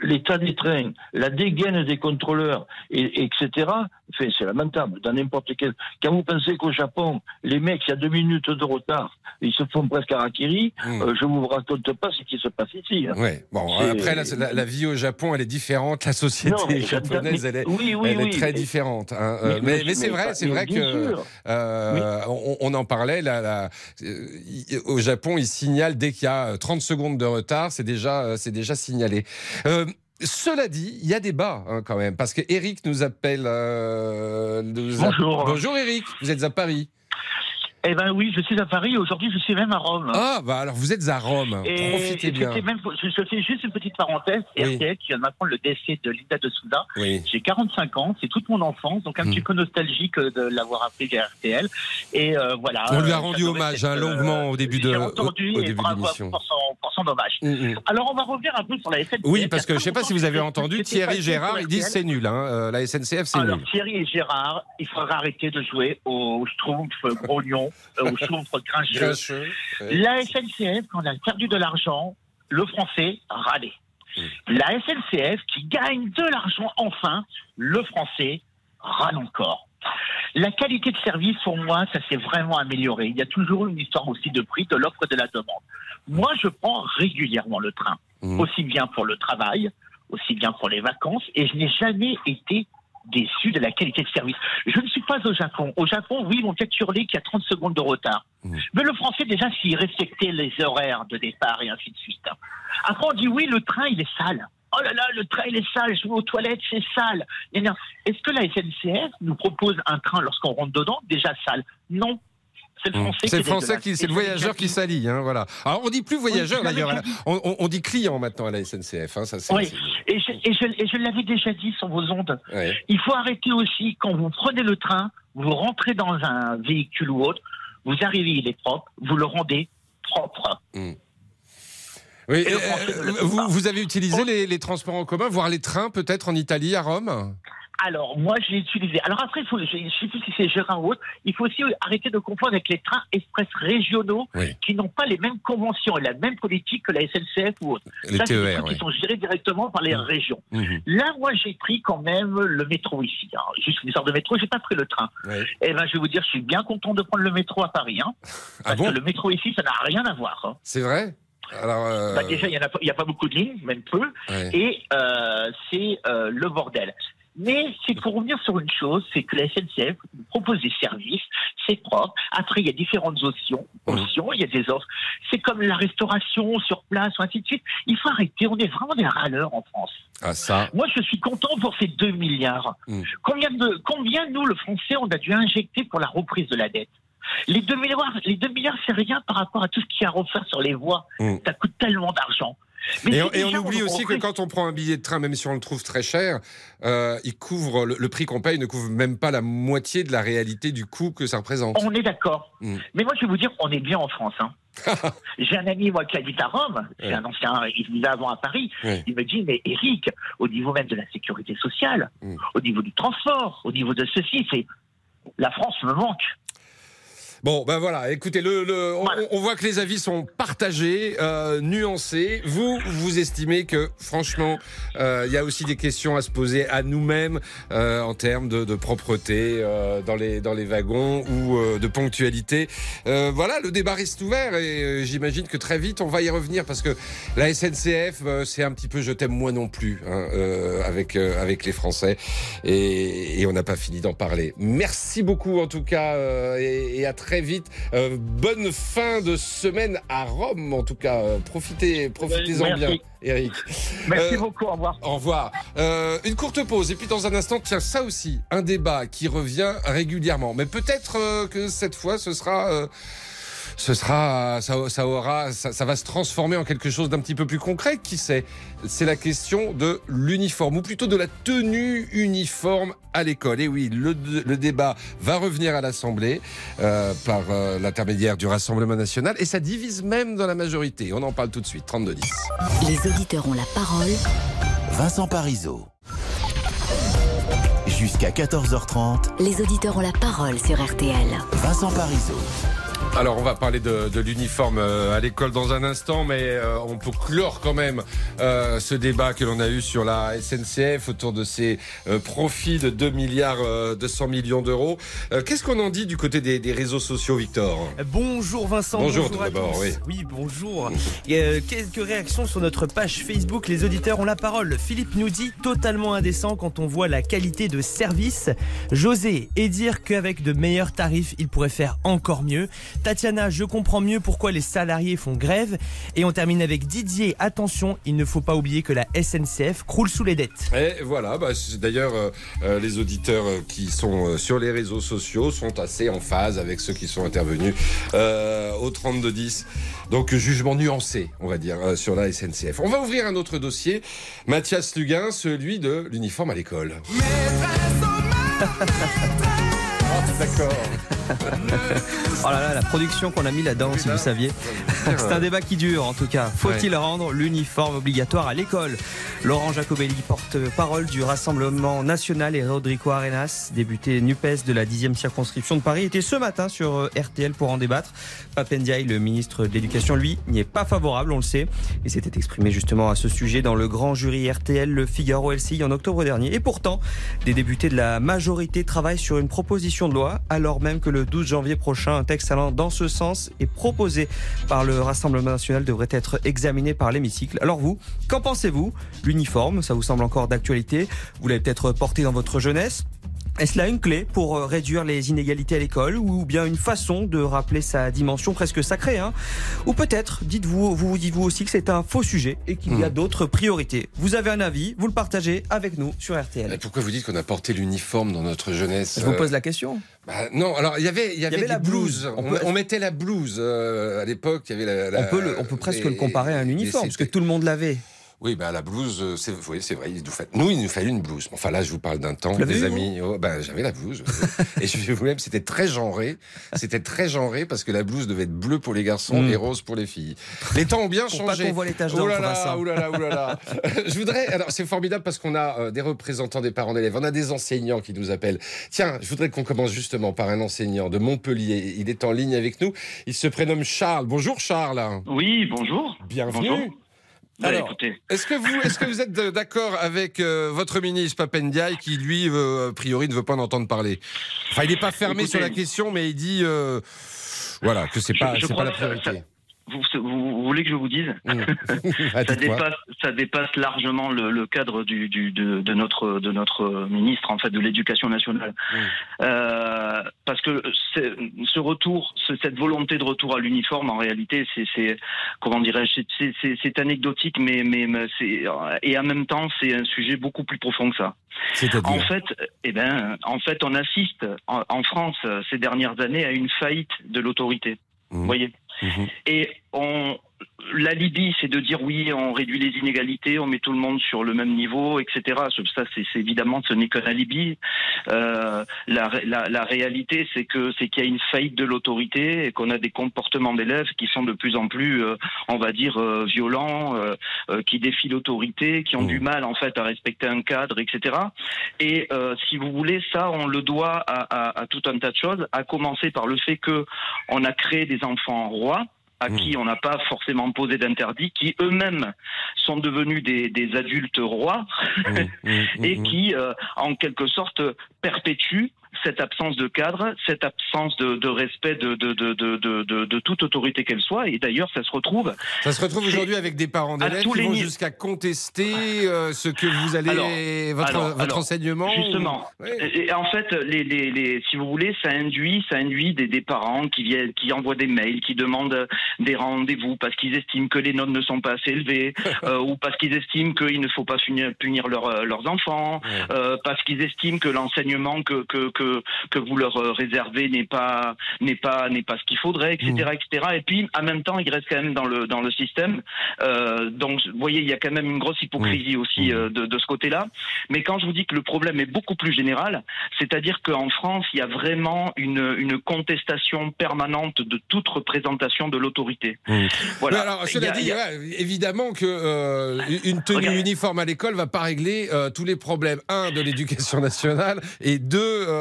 l'état des trains, la dégaine des contrôleurs, et, etc., enfin, c'est lamentable. Dans n'importe quel. Quand vous pensez qu'au Japon, les mecs, il y a deux minutes de retard, ils se font presque harakiri, Mm. euh, je vous raconte pas ce qui se passe ici. hein. Ouais. Bon, après, la, la- la vie au Japon, elle est différente. La société Non, mais- japonaise, mais- elle est, oui, oui, elle est oui, très différente. hein. mais- mais mais- mais c'est vrai, c'est vrai que euh, on, on en parlait. La, la- euh, au Japon, ils signalent dès qu'il y a 30 secondes de retard, c'est déjà, euh, c'est déjà signalé. Euh, Cela dit, il y a des bas hein, quand même, parce que Eric nous appelle. euh, nous a- Bonjour. Bonjour Eric, vous êtes à Paris. Eh ben oui, je suis à Paris. Aujourd'hui, je suis même à Rome. Ah, bah alors vous êtes à Rome. Et Profitez bien. Même, je, je fais juste une petite parenthèse. Oui. RTL qui vient de m'apprendre le décès de Linda de Souza. Oui. J'ai 45 ans, c'est toute mon enfance, donc un Hmm. petit peu nostalgique euh, de l'avoir appelé via RTL. Et euh, voilà. On lui a euh, rendu hommage hein, longuement au début de, au, entendu au et début de bravo l'émission. pour son, pour son hommage. Mm, mm. Alors on va revenir un peu sur la SNCF. Oui, parce que je sais pas si vous avez entendu, Thierry Gérard, ils disent c'est nul. Hein. La SNCF, c'est Alors nul. Thierry et Gérard, il faudra arrêter de jouer au Schtroumpf grognon, euh, au Schtroumpf grincheux. Grincheux, ouais. La SNCF, quand on a perdu de l'argent, le français râlait. Mm. La SNCF qui gagne de l'argent enfin, le français râle encore. La qualité de service, pour moi, ça s'est vraiment amélioré. Il y a toujours une histoire aussi de prix, de l'offre et de la demande. Moi, je prends régulièrement le train, Mm. aussi bien pour le travail, aussi bien pour les vacances, et je n'ai jamais été déçu de la qualité de service. Je ne suis pas au Japon. Au Japon, oui, ils vont peut-être hurler qu'il y a 30 secondes de retard. Mais le français, déjà, s'il respectait les horaires de départ et ainsi de suite. Après, on dit oui, le train, il est sale. Oh là là, le train, il est sale, je vais aux toilettes, c'est sale. Est-ce que la SNCF nous propose un train lorsqu'on rentre dedans déjà sale? Non. C'est le Mm. français C'est qui le est français dégueulasse. qui, c'est le voyageur qui s'allie, hein, voilà. Alors on dit plus voyageur d'ailleurs, dit. on, on- on dit client maintenant à la SNCF. Hein, ça, Oui, et je, et je- et je l'avais déjà dit sur vos ondes. ouais. Il faut arrêter aussi, quand vous prenez le train, vous rentrez dans un véhicule ou autre, vous arrivez, il est propre, vous le rendez propre. Mm. Oui, Et euh, français vous, avez utilisé les, les transports en commun, voire les trains peut-être en Italie, à Rome? Alors, moi, je l'ai utilisé. Alors après, il faut, je ne sais plus si c'est Gérard ou autre, il faut aussi arrêter de confondre avec les trains express régionaux Oui. qui n'ont pas les mêmes conventions et la même politique que la SNCF ou autre. Les Ça, c'est des TER, trucs oui. qui sont gérés directement par les régions. Mhm. Là, moi, j'ai pris quand même le métro ici. Juste une sorte de métro, j'ai pas pris le train. Ouais. Eh ben, je vais vous dire, je suis bien content de prendre le métro à Paris. Hein, Ah parce bon? que le métro ici, ça n'a rien à voir. hein. C'est vrai? Alors, euh, Bah, déjà, il n'y a, pas- a beaucoup de lignes, même peu, Ouais. et euh, c'est euh, le bordel. Mais c'est pour revenir sur une chose, c'est que la SNCF propose des services, c'est propre. Après, il y a différentes options, options, il y a des offres. C'est comme la restauration sur place, ou ainsi de suite. Il faut arrêter, on est vraiment des râleurs en France. ah ça. Moi, je suis content pour ces 2 milliards. Mm. Combien, de, combien, nous, le Français, on a dû injecter pour la reprise de la dette? Les 2 milliards, les 2 milliards, c'est rien par rapport à tout ce qu'il y a à refaire sur les voies. Mm. Ça coûte tellement d'argent. Mais Et on, et on déjà oublie aussi que quand on prend un billet de train, même si on le trouve très cher, euh, il couvre le, le prix qu'on paye ne couvre même pas la moitié de la réalité du coût que ça représente. On est d'accord. Mm. Mais moi, je vais vous dire, on est bien en France. Hein. J'ai un ami, moi, qui habite à Rome. C'est Ouais. un ancien, il vivait avant à Paris. Ouais. Il me dit, mais Eric, au niveau même de la sécurité sociale, Mm. au niveau du transport, au niveau de ceci, c'est la France me manque. Bon, ben voilà, écoutez, le, le- on, on voit que les avis sont partagés, euh, nuancés. Vous, vous estimez que, franchement, euh, il y a aussi des questions à se poser à nous-mêmes euh, en termes de, de propreté euh, dans, les, dans les wagons ou euh, de ponctualité. Euh, voilà, le débat reste ouvert et j'imagine que très vite, on va y revenir parce que la SNCF, euh, c'est un petit peu je t'aime moi non plus hein, euh, avec, euh, avec les Français et, et on n'a pas fini d'en parler. Merci beaucoup en tout cas euh, et, et à très vite. Euh, bonne fin de semaine à Rome en tout cas. Euh, profitez, profitez-en Merci. bien, Eric. Merci Euh, beaucoup, au revoir. Au revoir. Euh, une courte pause et puis dans un instant, tiens ça aussi, un débat qui revient régulièrement. Mais peut-être que cette fois, ce sera. Ce sera, ça, ça aura, ça, ça va se transformer en quelque chose d'un petit peu plus concret. Qui sait? C'est la question de l'uniforme, ou plutôt de la tenue uniforme à l'école. Et oui, le, le débat va revenir à l'Assemblée euh, par euh, l'intermédiaire du Rassemblement national, et ça divise même dans la majorité. On en parle tout de suite. 32 10. Les auditeurs ont la parole. Vincent Parisot. Jusqu'à 14h30, Les auditeurs ont la parole sur RTL. Vincent Parisot. Alors, on va parler de, de l'uniforme euh, à l'école dans un instant, mais euh, on peut clore quand même euh, ce débat que l'on a eu sur la SNCF autour de euh, profits de 2 milliards euh, 200 millions d'euros. Qu'est-ce qu'on en dit du côté des, des réseaux sociaux, Victor? Bonjour Vincent. Bonjour, tout à d'abord, tous. oui. bonjour. Et, quelques réactions sur notre page Facebook. Les auditeurs ont la parole. Philippe nous dit totalement indécent quand on voit la qualité de service. José, et dire qu'avec de meilleurs tarifs, il pourrait faire encore mieux. Tatiana, je comprends mieux pourquoi les salariés font grève. Et on termine avec Didier. Attention, il ne faut pas oublier que la SNCF croule sous les dettes. Et voilà, bah, d'ailleurs, euh, euh, les auditeurs euh, qui sont sur les réseaux sociaux sont assez en phase avec ceux qui sont intervenus euh, au 3210. Donc, jugement nuancé, on va dire, euh, sur la SNCF. On va ouvrir un autre dossier. Mathias Luguin, celui de l'uniforme à l'école. D'accord. Oh là là, la production qu'on a mis là-dedans, si vous saviez. C'est un débat qui dure, en tout cas. Faut-il rendre l'uniforme obligatoire à l'école? Laurent Jacobelli, porte-parole du Rassemblement national et Rodrigo Arenas, député NUPES de la 10e circonscription de Paris, était ce matin sur euh, RTL pour en débattre. Papendiaï, le ministre de l'Éducation, lui, n'y est pas favorable, on le sait, et s'était exprimé justement à ce sujet dans le grand jury RTL Le Figaro LCI en octobre dernier. Et pourtant, des députés de la majorité travaillent sur une proposition de loi, alors même que le 12 janvier prochain, un texte allant dans ce sens est proposé par le Rassemblement national devrait être examiné par l'hémicycle. Alors vous, qu'en pensez-vous? L'uniforme, ça vous semble encore d'actualité? Vous l'avez peut-être porté dans votre jeunesse est-ce là une clé pour euh, réduire les inégalités à l'école ou bien une façon de rappeler sa dimension presque sacrée hein? Ou peut-être, dites-vous, vous dites-vous aussi que c'est un faux sujet et qu'il y a d'autres priorités. Vous avez un avis, vous le partagez avec nous sur RTL. Et pourquoi vous dites qu'on a porté l'uniforme dans notre jeunesse Je vous euh, pose la question. bah, non, alors il y avait, il y avait, la blouse. On, On peut- on mettait la blouse euh, à l'époque. Il y avait la, la- On peut, le- on peut presque le comparer à un uniforme, parce que tout le monde l'avait. Oui, bah la blouse, euh, c'est oui, c'est vrai. il nous, nous, il nous fallait une blouse. Enfin là, je vous parle d'un temps, des amis. Oh, bah, j'avais la blouse. et je vais vous même, c'était très genré. C'était très genré parce que la blouse devait être bleue pour les garçons Mm. et rose pour les filles. Les temps ont bien Pour pas changé. qu'on voit les taches Oh là là, oh là là, oh là là. je voudrais. Alors, c'est formidable parce qu'on a euh, des représentants des parents d'élèves. On a des enseignants qui nous appellent. Tiens, je voudrais qu'on commence justement par un enseignant de Montpellier. Il est en ligne avec nous. Il se prénomme Charles. Bonjour Charles. Oui, bonjour. Bienvenue. Bonjour. Bah, Alors, est-ce que vous, est-ce que vous êtes de- d'accord avec euh, votre ministre Papendiaï qui lui, euh, a priori, ne veut pas en entendre parler? Enfin, il n'est pas fermé Écoutez, sur la question, mais il dit, euh, voilà, que c'est Je- pas, je crois pas la ça- priorité. Vous, vous- vous voulez que je vous dise Ah, ça, dites-moi. dépasse, ça dépasse largement le, le cadre du, du- de, de notre, de notre ministre, en fait, de l'éducation nationale. Euh, parce que ce retour, ce- cette volonté de retour à l'uniforme, en réalité, c'est, comment dirais-je, c'est- anecdotique, mais, mais, mais c'est, et en même temps, c'est un sujet beaucoup plus profond que ça. En fait, eh ben, en fait, on assiste en, en France ces dernières années à une faillite de l'autorité. Vous voyez Et on, l'alibi, c'est de dire oui, on réduit les inégalités, on met tout le monde sur le même niveau, etc. Ça, c'est évidemment, ce n'est qu'un alibi. Euh, la, la, la réalité, c'est que c'est qu'il y a une faillite de l'autorité et qu'on a des comportements d'élèves qui sont de plus en plus, euh, on va dire, euh, violents, euh, euh, qui défient l'autorité, qui ont du mal en fait à respecter un cadre, etc. Et euh, si vous voulez, ça, on le doit à, à- à tout un tas de choses, à commencer par le fait que on a créé des enfants rois à qui on n'a pas forcément posé d'interdit, qui eux-mêmes sont devenus des, des adultes rois et qui, euh, en quelque sorte, perpétuent cette absence de cadre, cette absence de, de respect de, de, de, toute autorité qu'elle soit. Et d'ailleurs, ça se retrouve. Ça se retrouve aujourd'hui avec des parents d'élèves qui les vont jusqu'à contester euh, ce que vous allez, Alors, votre, alors, votre alors, enseignement. ou- Justement. Et, en fait, les, les, les, si vous voulez, ça induit, ça induit des, des parents qui viennent, qui envoient des mails, qui demandent des rendez-vous parce qu'ils estiment que les notes ne sont pas assez élevées, euh, ou parce qu'ils estiment qu'il ne faut pas punir, punir leurs- leurs enfants, euh, parce qu'ils estiment que l'enseignement que, que, que, que vous leur euh, réservez n'est pas n'est pas n'est pas ce qu'il faudrait, etc., etc. Et puis, en même temps, ils restent quand même dans le dans le système. Euh, donc, vous voyez, il y a quand même une grosse hypocrisie aussi euh, de, de ce côté-là. Mais quand je vous dis que le problème est beaucoup plus général, c'est-à-dire qu'en France, il y a vraiment une, une contestation permanente de toute représentation de l'autorité. Voilà. Mais alors, cela a- dit, a- ouais, évidemment que euh, une tenue uniforme à l'école va pas régler euh, tous les problèmes. Un, de l'éducation nationale, et deux,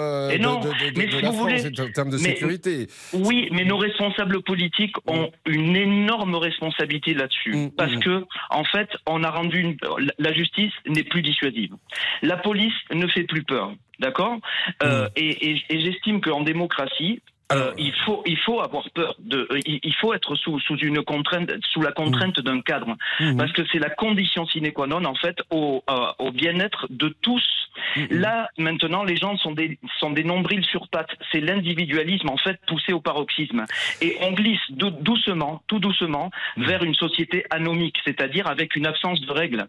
euh, de, non, de- de- mais de si la vous France voulez- en termes de mais- sécurité. Oui, mais nos responsables politiques ont une énorme responsabilité là-dessus. parce que, en fait, on a rendu une... la justice n'est plus dissuasive. La police ne fait plus peur. D'accord? Euh, Et, et- et j'estime qu'en démocratie, euh, il faut il faut avoir peur de euh, il, faut être sous sous une contrainte sous la contrainte d'un cadre. Parce que c'est la condition sine qua non en fait au euh, au bien-être de tous. Là maintenant les gens sont des sont des nombrils sur pattes. C'est l'individualisme en fait poussé au paroxysme. Et on glisse dou- doucement tout doucement vers une société anomique c'est-à-dire avec une absence de règles.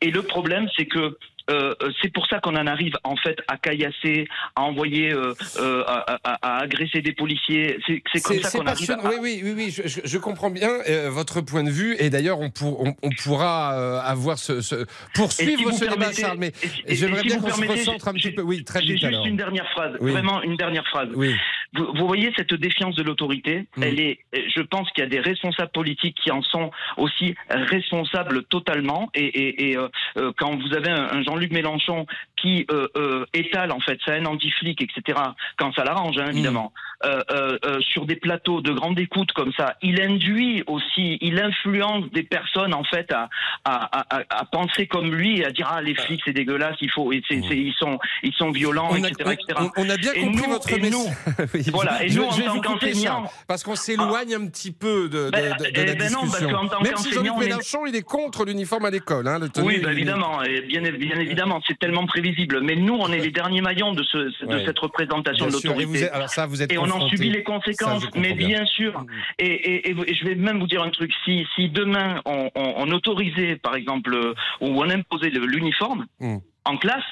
Et le problème c'est que euh, euh, c'est pour ça qu'on en arrive en fait à caillasser, à envoyer, euh, euh, à, à- à agresser des policiers. C'est comme ça qu'on arrive. À... Oui, oui, oui, oui, je, je- je comprends bien euh, votre point de vue. Et d'ailleurs, on, pour- on- on pourra euh, avoir ce, ce- si poursuivre ce débat, Charles. Mais si- j'aimerais si bien qu'on se recentre un petit peu. Oui, très J'ai vite juste alors. une dernière phrase, Oui. vraiment une dernière phrase. Oui. Vous, vous voyez cette défiance de l'autorité, Mm. elle est, je pense qu'il y a des responsables politiques qui en sont aussi responsables totalement. Et, et- et, euh, euh, quand vous avez un, un Jean-Luc Mélenchon qui euh, euh, étale en fait sa haine anti-flic, etc. Quand ça l'arrange, hein, évidemment, euh, euh, euh, sur des plateaux de grande écoute comme ça, il induit aussi, il influence des personnes en fait à, à, à, à penser comme lui et à dire ah les flics c'est dégueulasse, il faut, et c'est, c'est- ils sont, ils sont violents, On a, etc., on- etc. on- on a bien Et compris nous- votre message. Oui. Voilà, et je, nous, en je vais tant qu'enseignants- parce qu'on s'éloigne un petit peu de, de- Ben, de- de eh la ben non, parce discussion. tant Même si Jean-Luc est- Mélenchon, il est contre l'uniforme à l'école. Hein, Oui, il- évidemment, et bien, bien évidemment, c'est tellement prévisible. Mais nous, on est les derniers maillons de, ce, de Ouais. cette représentation de l'autorité. alors ça, vous êtes Et on en subit les conséquences, je mais bien. bien, sûr. Et, et- et je vais même vous dire un truc. Si, si demain on, on- on autorisait, par exemple, euh, ou on imposait l'uniforme Mm. en classe.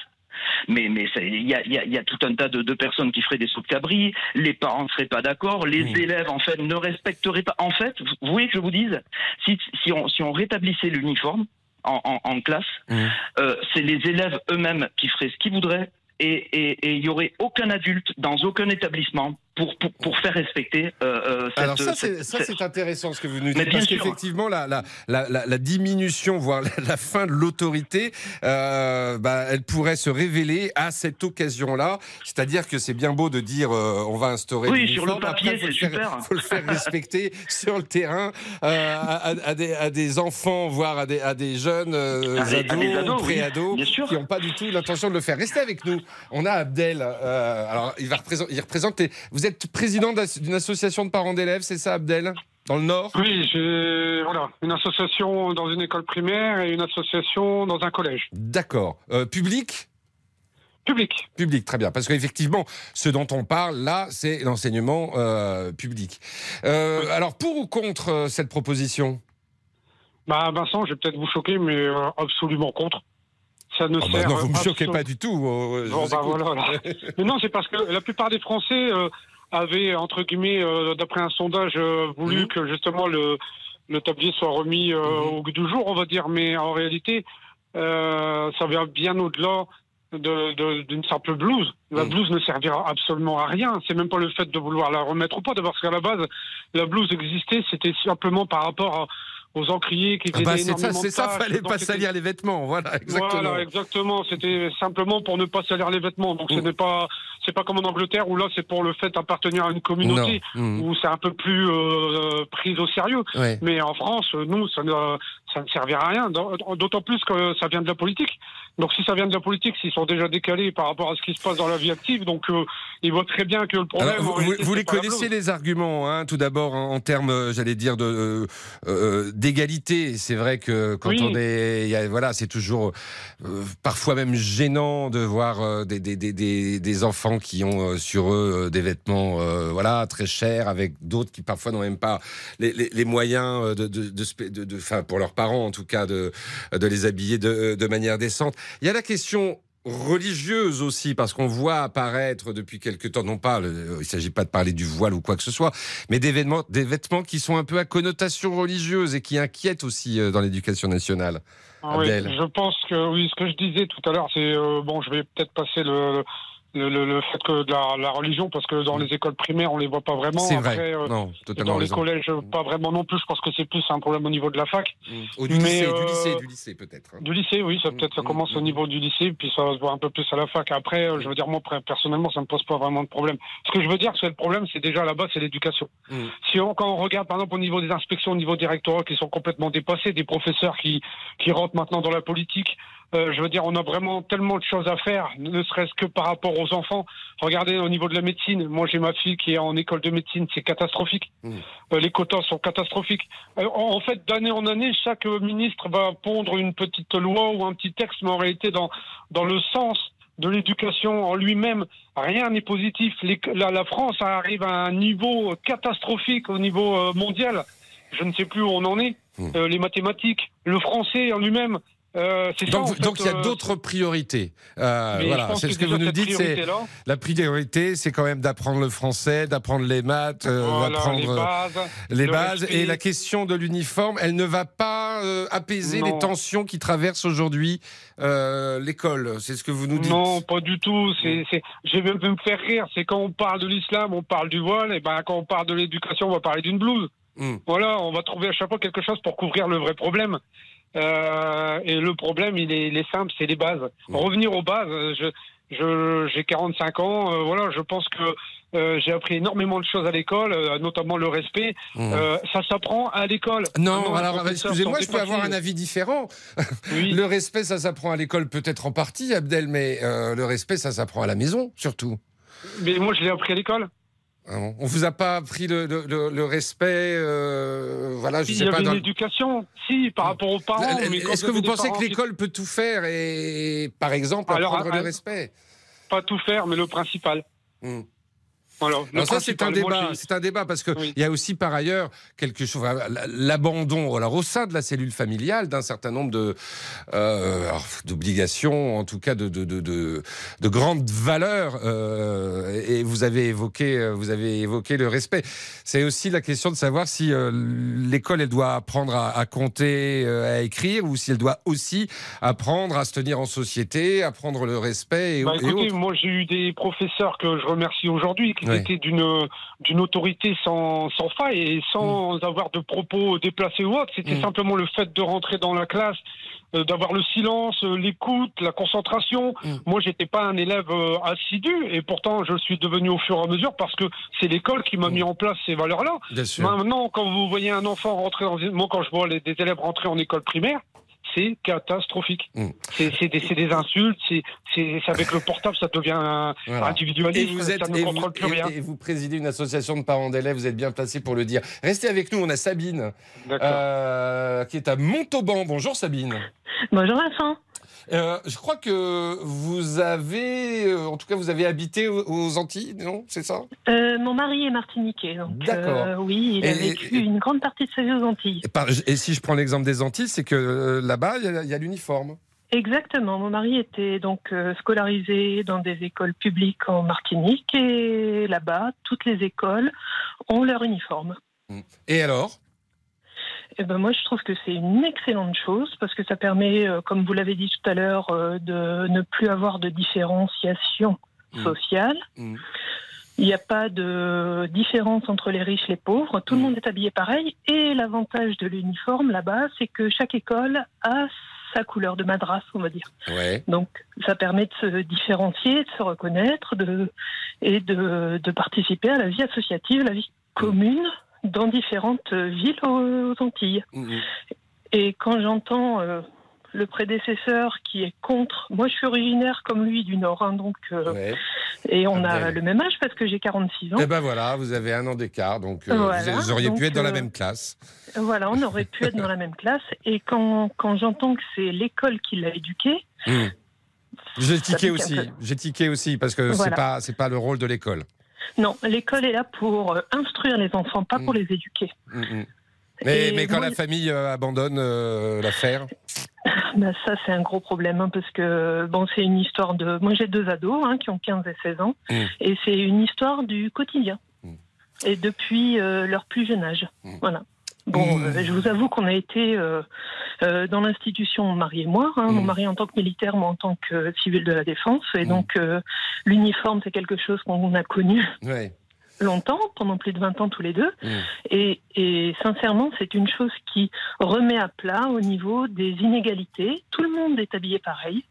Mais mais il y a, il y a- il y a tout un tas de, de personnes qui feraient des sauts de cabri. Les parents ne seraient pas d'accord. Les élèves en fait ne respecteraient pas. En fait, vous voulez que je vous dise, si si on si on rétablissait l'uniforme en, en- en classe, Mm. euh, c'est les élèves eux-mêmes qui feraient ce qu'ils voudraient et il y aurait aucun adulte dans aucun établissement pour pour, pour faire respecter euh, euh, cette, Alors ça, cette- c'est ça, cette- c'est intéressant ce que vous nous Mais dites, parce qu'effectivement, la, la, la, la, diminution, voire la, fin de l'autorité, euh, bah, elle pourrait se révéler à cette occasion-là. C'est-à-dire que c'est bien beau de dire euh, on va instaurer Oui, sur le papier, c'est super. faut le faire respecter sur le terrain euh, à, à- des, à des enfants, voire à des, à des jeunes euh, ados, ados, oui, pré-ados, sûr. qui n'ont pas du tout l'intention de le faire. Restez avec nous. On a Abdel. euh, alors, il va représenter. Il représente les- Vous êtes président d'une association de parents d'élèves, c'est ça, Abdel? Dans le Nord? Oui, j'ai voilà, une association dans une école primaire et une association dans un collège. D'accord. Euh, public? Public. Public, très bien. Parce qu'effectivement, ce dont on parle là, c'est l'enseignement euh, public. Euh, alors, pour ou contre cette proposition? Bah Vincent, je vais peut-être vous choquer, mais absolument contre. Ça ne Ah bah sert Non, vous ne me choquez pas du tout. Bon, vous bah, écoute. voilà, voilà. Mais non, c'est parce que la plupart des Français avaient, entre guillemets, euh, d'après un sondage, euh, voulu Mhm. que justement le, le tablier soit remis euh, au goût du jour, on va dire. Mais en réalité, ça va bien au-delà de- de- d'une simple blouse. La blouse ne servira absolument à rien. C'est même pas le fait de vouloir la remettre ou pas, parce qu'à la base, la blouse existait, c'était simplement par rapport à- aux encriers qui Ah bah, c'est ça, c'est ça, fallait pas salir les vêtements, voilà, exactement. voilà, exactement. C'était simplement pour ne pas salir les vêtements. Donc ce Mm. n'est pas, c'est pas comme en Angleterre où là c'est pour le fait d'appartenir à une communauté. Mm. où c'est un peu plus euh, pris au sérieux. Ouais. Mais en France, nous, ça ne, ça ne servira à rien. D'autant plus que ça vient de la politique. Donc si ça vient de la politique, s'ils sont déjà décalés par rapport à ce qui se passe dans la vie active, donc euh, ils voient très bien que le problème. Alors, vous, réalité, les connaissez les arguments, hein, tout d'abord en, termes, euh, j'allais dire, de euh, euh, d'égalité. C'est vrai que quand Oui. on est, il y a- voilà, c'est toujours euh, parfois même gênant de voir des, des, des, des, des enfants qui ont sur eux des vêtements, voilà, très chers, avec d'autres qui parfois n'ont même pas les, les, les moyens de, de, de, spé- de, de- enfin, pour leurs parents en tout cas, de, de les habiller de, de manière décente. Il y a la question religieuse aussi, parce qu'on voit apparaître depuis quelque temps, non pas, le- il ne s'agit pas de parler du voile ou quoi que ce soit, mais des vêtements, des vêtements qui sont un peu à connotation religieuse et qui inquiètent aussi euh, dans l'éducation nationale. Ah oui, je pense que oui, ce que je disais tout à l'heure, c'est euh, bon, je vais peut-être passer le, le, le- le fait que de la, la religion, parce que dans les écoles primaires, on les voit pas vraiment. C'est vrai. Après, euh, Non, totalement Dans les collèges, pas vraiment non plus. Je pense que c'est plus un problème au niveau de la fac. Ou du Mais, lycée, du euh, lycée, du lycée peut-être. hein. Du lycée, oui, ça peut-être ça commence au niveau du lycée, puis ça va se voir un peu plus à la fac. Après, euh, je veux dire, moi, personnellement, ça me pose pas vraiment de problème. Ce que je veux dire, c'est le problème, c'est déjà là-bas, c'est l'éducation. Mm. Si on, quand on regarde, par exemple, au niveau des inspections, au niveau des rectorats qui sont complètement dépassés, des professeurs qui, qui rentrent maintenant dans la politique, euh, je veux dire, on a vraiment tellement de choses à faire, ne serait-ce que par rapport aux enfants. Regardez au niveau de la médecine. Moi, j'ai ma fille qui est en école de médecine, c'est catastrophique. Euh, les quotas sont catastrophiques. Euh, en fait, d'année en année, chaque ministre va pondre une petite loi ou un petit texte, mais en réalité, dans, dans le sens de l'éducation en lui-même, rien n'est positif. Les- la, la France arrive à un niveau catastrophique au niveau mondial. Je ne sais plus où on en est. Euh, les mathématiques, le français en lui-même. Euh, ça, Donc, fait, il y a euh, d'autres priorités. Euh, voilà, c'est ce que vous nous dites. C'est la priorité, c'est quand même d'apprendre le français, d'apprendre les maths, euh, Voilà, d'apprendre les bases, les. Et la question de l'uniforme, elle ne va pas apaiser Non. les tensions qui traversent aujourd'hui l'école. C'est ce que vous nous dites. Non, pas du tout. C'est, je vais me faire rire. C'est quand on parle de l'islam, on parle du voile. Et ben, quand on parle de l'éducation, on va parler d'une blouse. Hmm. Voilà, on va trouver à chaque fois quelque chose pour couvrir le vrai problème. Euh, et le problème, il est, il est simple, c'est les bases. Revenir aux bases. Je, je, j'ai 45 ans. euh, voilà, je pense que euh, j'ai appris énormément de choses à l'école, euh, notamment le respect. Ça s'apprend à l'école. Non, les alors excusez-moi, je peux avoir un avis différent. le respect, ça s'apprend à l'école peut-être en partie, Abdel, mais le respect, ça s'apprend à la maison surtout. Mais moi, je l'ai appris à l'école. Ah On vous a pas appris le, le- le- le respect, euh, voilà, je Il sais y pas. avait dans une éducation, si, par rapport aux parents. Est-ce que vous pensez que qui- l'école peut tout faire et, par exemple, apprendre le respect? Pas tout faire, mais le principal. Hmm. Alors ça c'est un débat, c'est un débat parce que il y a aussi par ailleurs quelque chose, l'abandon, alors au sein de la cellule familiale d'un certain nombre de euh, d'obligations, en tout cas de de, de, de, de grandes valeurs. euh, et vous avez évoqué, euh, vous avez évoqué le respect. C'est aussi la question de savoir si euh, l'école elle doit apprendre à, à compter, à écrire, ou si elle doit aussi apprendre à se tenir en société, apprendre le respect et, Bah, écoutez, moi j'ai eu des professeurs que je remercie aujourd'hui qui Ouais. étaient d'une d'une autorité sans, sans faille et sans Mm. avoir de propos déplacés ou autres. C'était simplement le fait de rentrer dans la classe, euh, d'avoir le silence, euh, l'écoute, la concentration. Mm. Moi, j'étais pas un élève euh, assidu et pourtant je le suis devenu au fur et à mesure parce que c'est l'école qui m'a mis en place ces valeurs-là. Mm. Maintenant, quand vous voyez un enfant rentrer dans une... moi quand je vois les- des élèves rentrer en école primaire, c'est catastrophique. Mm. C'est des, insultes, c'est avec le portable, ça devient un Voilà. individualiste, Et vous êtes ça ne et contrôle vous, plus rien. et- et vous présidez une association de parents d'élèves, vous êtes bien placé pour le dire. Restez avec nous, on a Sabine euh, qui est à Montauban. Bonjour Sabine. Bonjour Vincent. Euh, je crois que vous avez, euh, en tout cas, vous avez habité aux, aux Antilles, non? C'est ça? Euh, mon mari est martiniquais, donc D'accord. oui, il a Et- vécu une grande partie de sa vie aux Antilles. et, par- et si je prends l'exemple des Antilles, c'est que là-bas, il y a- a, l'uniforme. Exactement. Mon mari était donc scolarisé dans des écoles publiques en Martinique et là-bas, toutes les écoles ont leur uniforme. Et alors? Eh ben moi, je trouve que c'est une excellente chose parce que ça permet, euh, comme vous l'avez dit tout à l'heure, euh, de ne plus avoir de différenciation Mmh. sociale. Il n'y a pas de différence entre les riches et les pauvres. Tout le monde est habillé pareil. Et l'avantage de l'uniforme là-bas, c'est que chaque école a sa couleur de madras, on va dire. Ouais. Donc, ça permet de se différencier, de se reconnaître de, et de, de participer à la vie associative, la vie commune dans différentes villes aux, Antilles. Et quand j'entends euh, le prédécesseur qui est contre, moi je suis originaire comme lui du Nord, hein, donc euh, et on a le même âge parce que j'ai 46 ans. Eh ben voilà, vous avez un an d'écart, donc euh, Voilà, vous auriez donc, pu être dans la euh, même classe. Voilà, on aurait pu être dans la même classe. Et quand, quand j'entends que c'est l'école qui l'a éduqué, Hmm. J'ai tiqué aussi, j'ai tiqué aussi, parce que c'est Voilà. pas c'est pas le rôle de l'école. Non, l'école est là pour euh, instruire les enfants, pas pour Hmm. les éduquer. Mm, mm. Mais, quand moi, la famille euh, abandonne euh, l'affaire, Ben, ça, c'est un gros problème hein, parce que bon, c'est une histoire de. Moi, j'ai deux ados hein, qui ont 15 et 16 ans, Mm. et c'est une histoire du quotidien. Et depuis euh, leur plus jeune âge. Voilà. Bon, euh, je vous avoue qu'on a été euh, euh, dans l'institution, mon mari et moi, hein, mon mari en tant que militaire, moi en tant que civil de la défense, et donc euh, l'uniforme, c'est quelque chose qu'on a connu ouais. longtemps, pendant plus de 20 ans tous les deux. Et, et sincèrement, c'est une chose qui remet à plat au niveau des inégalités. Tout le monde est habillé pareil.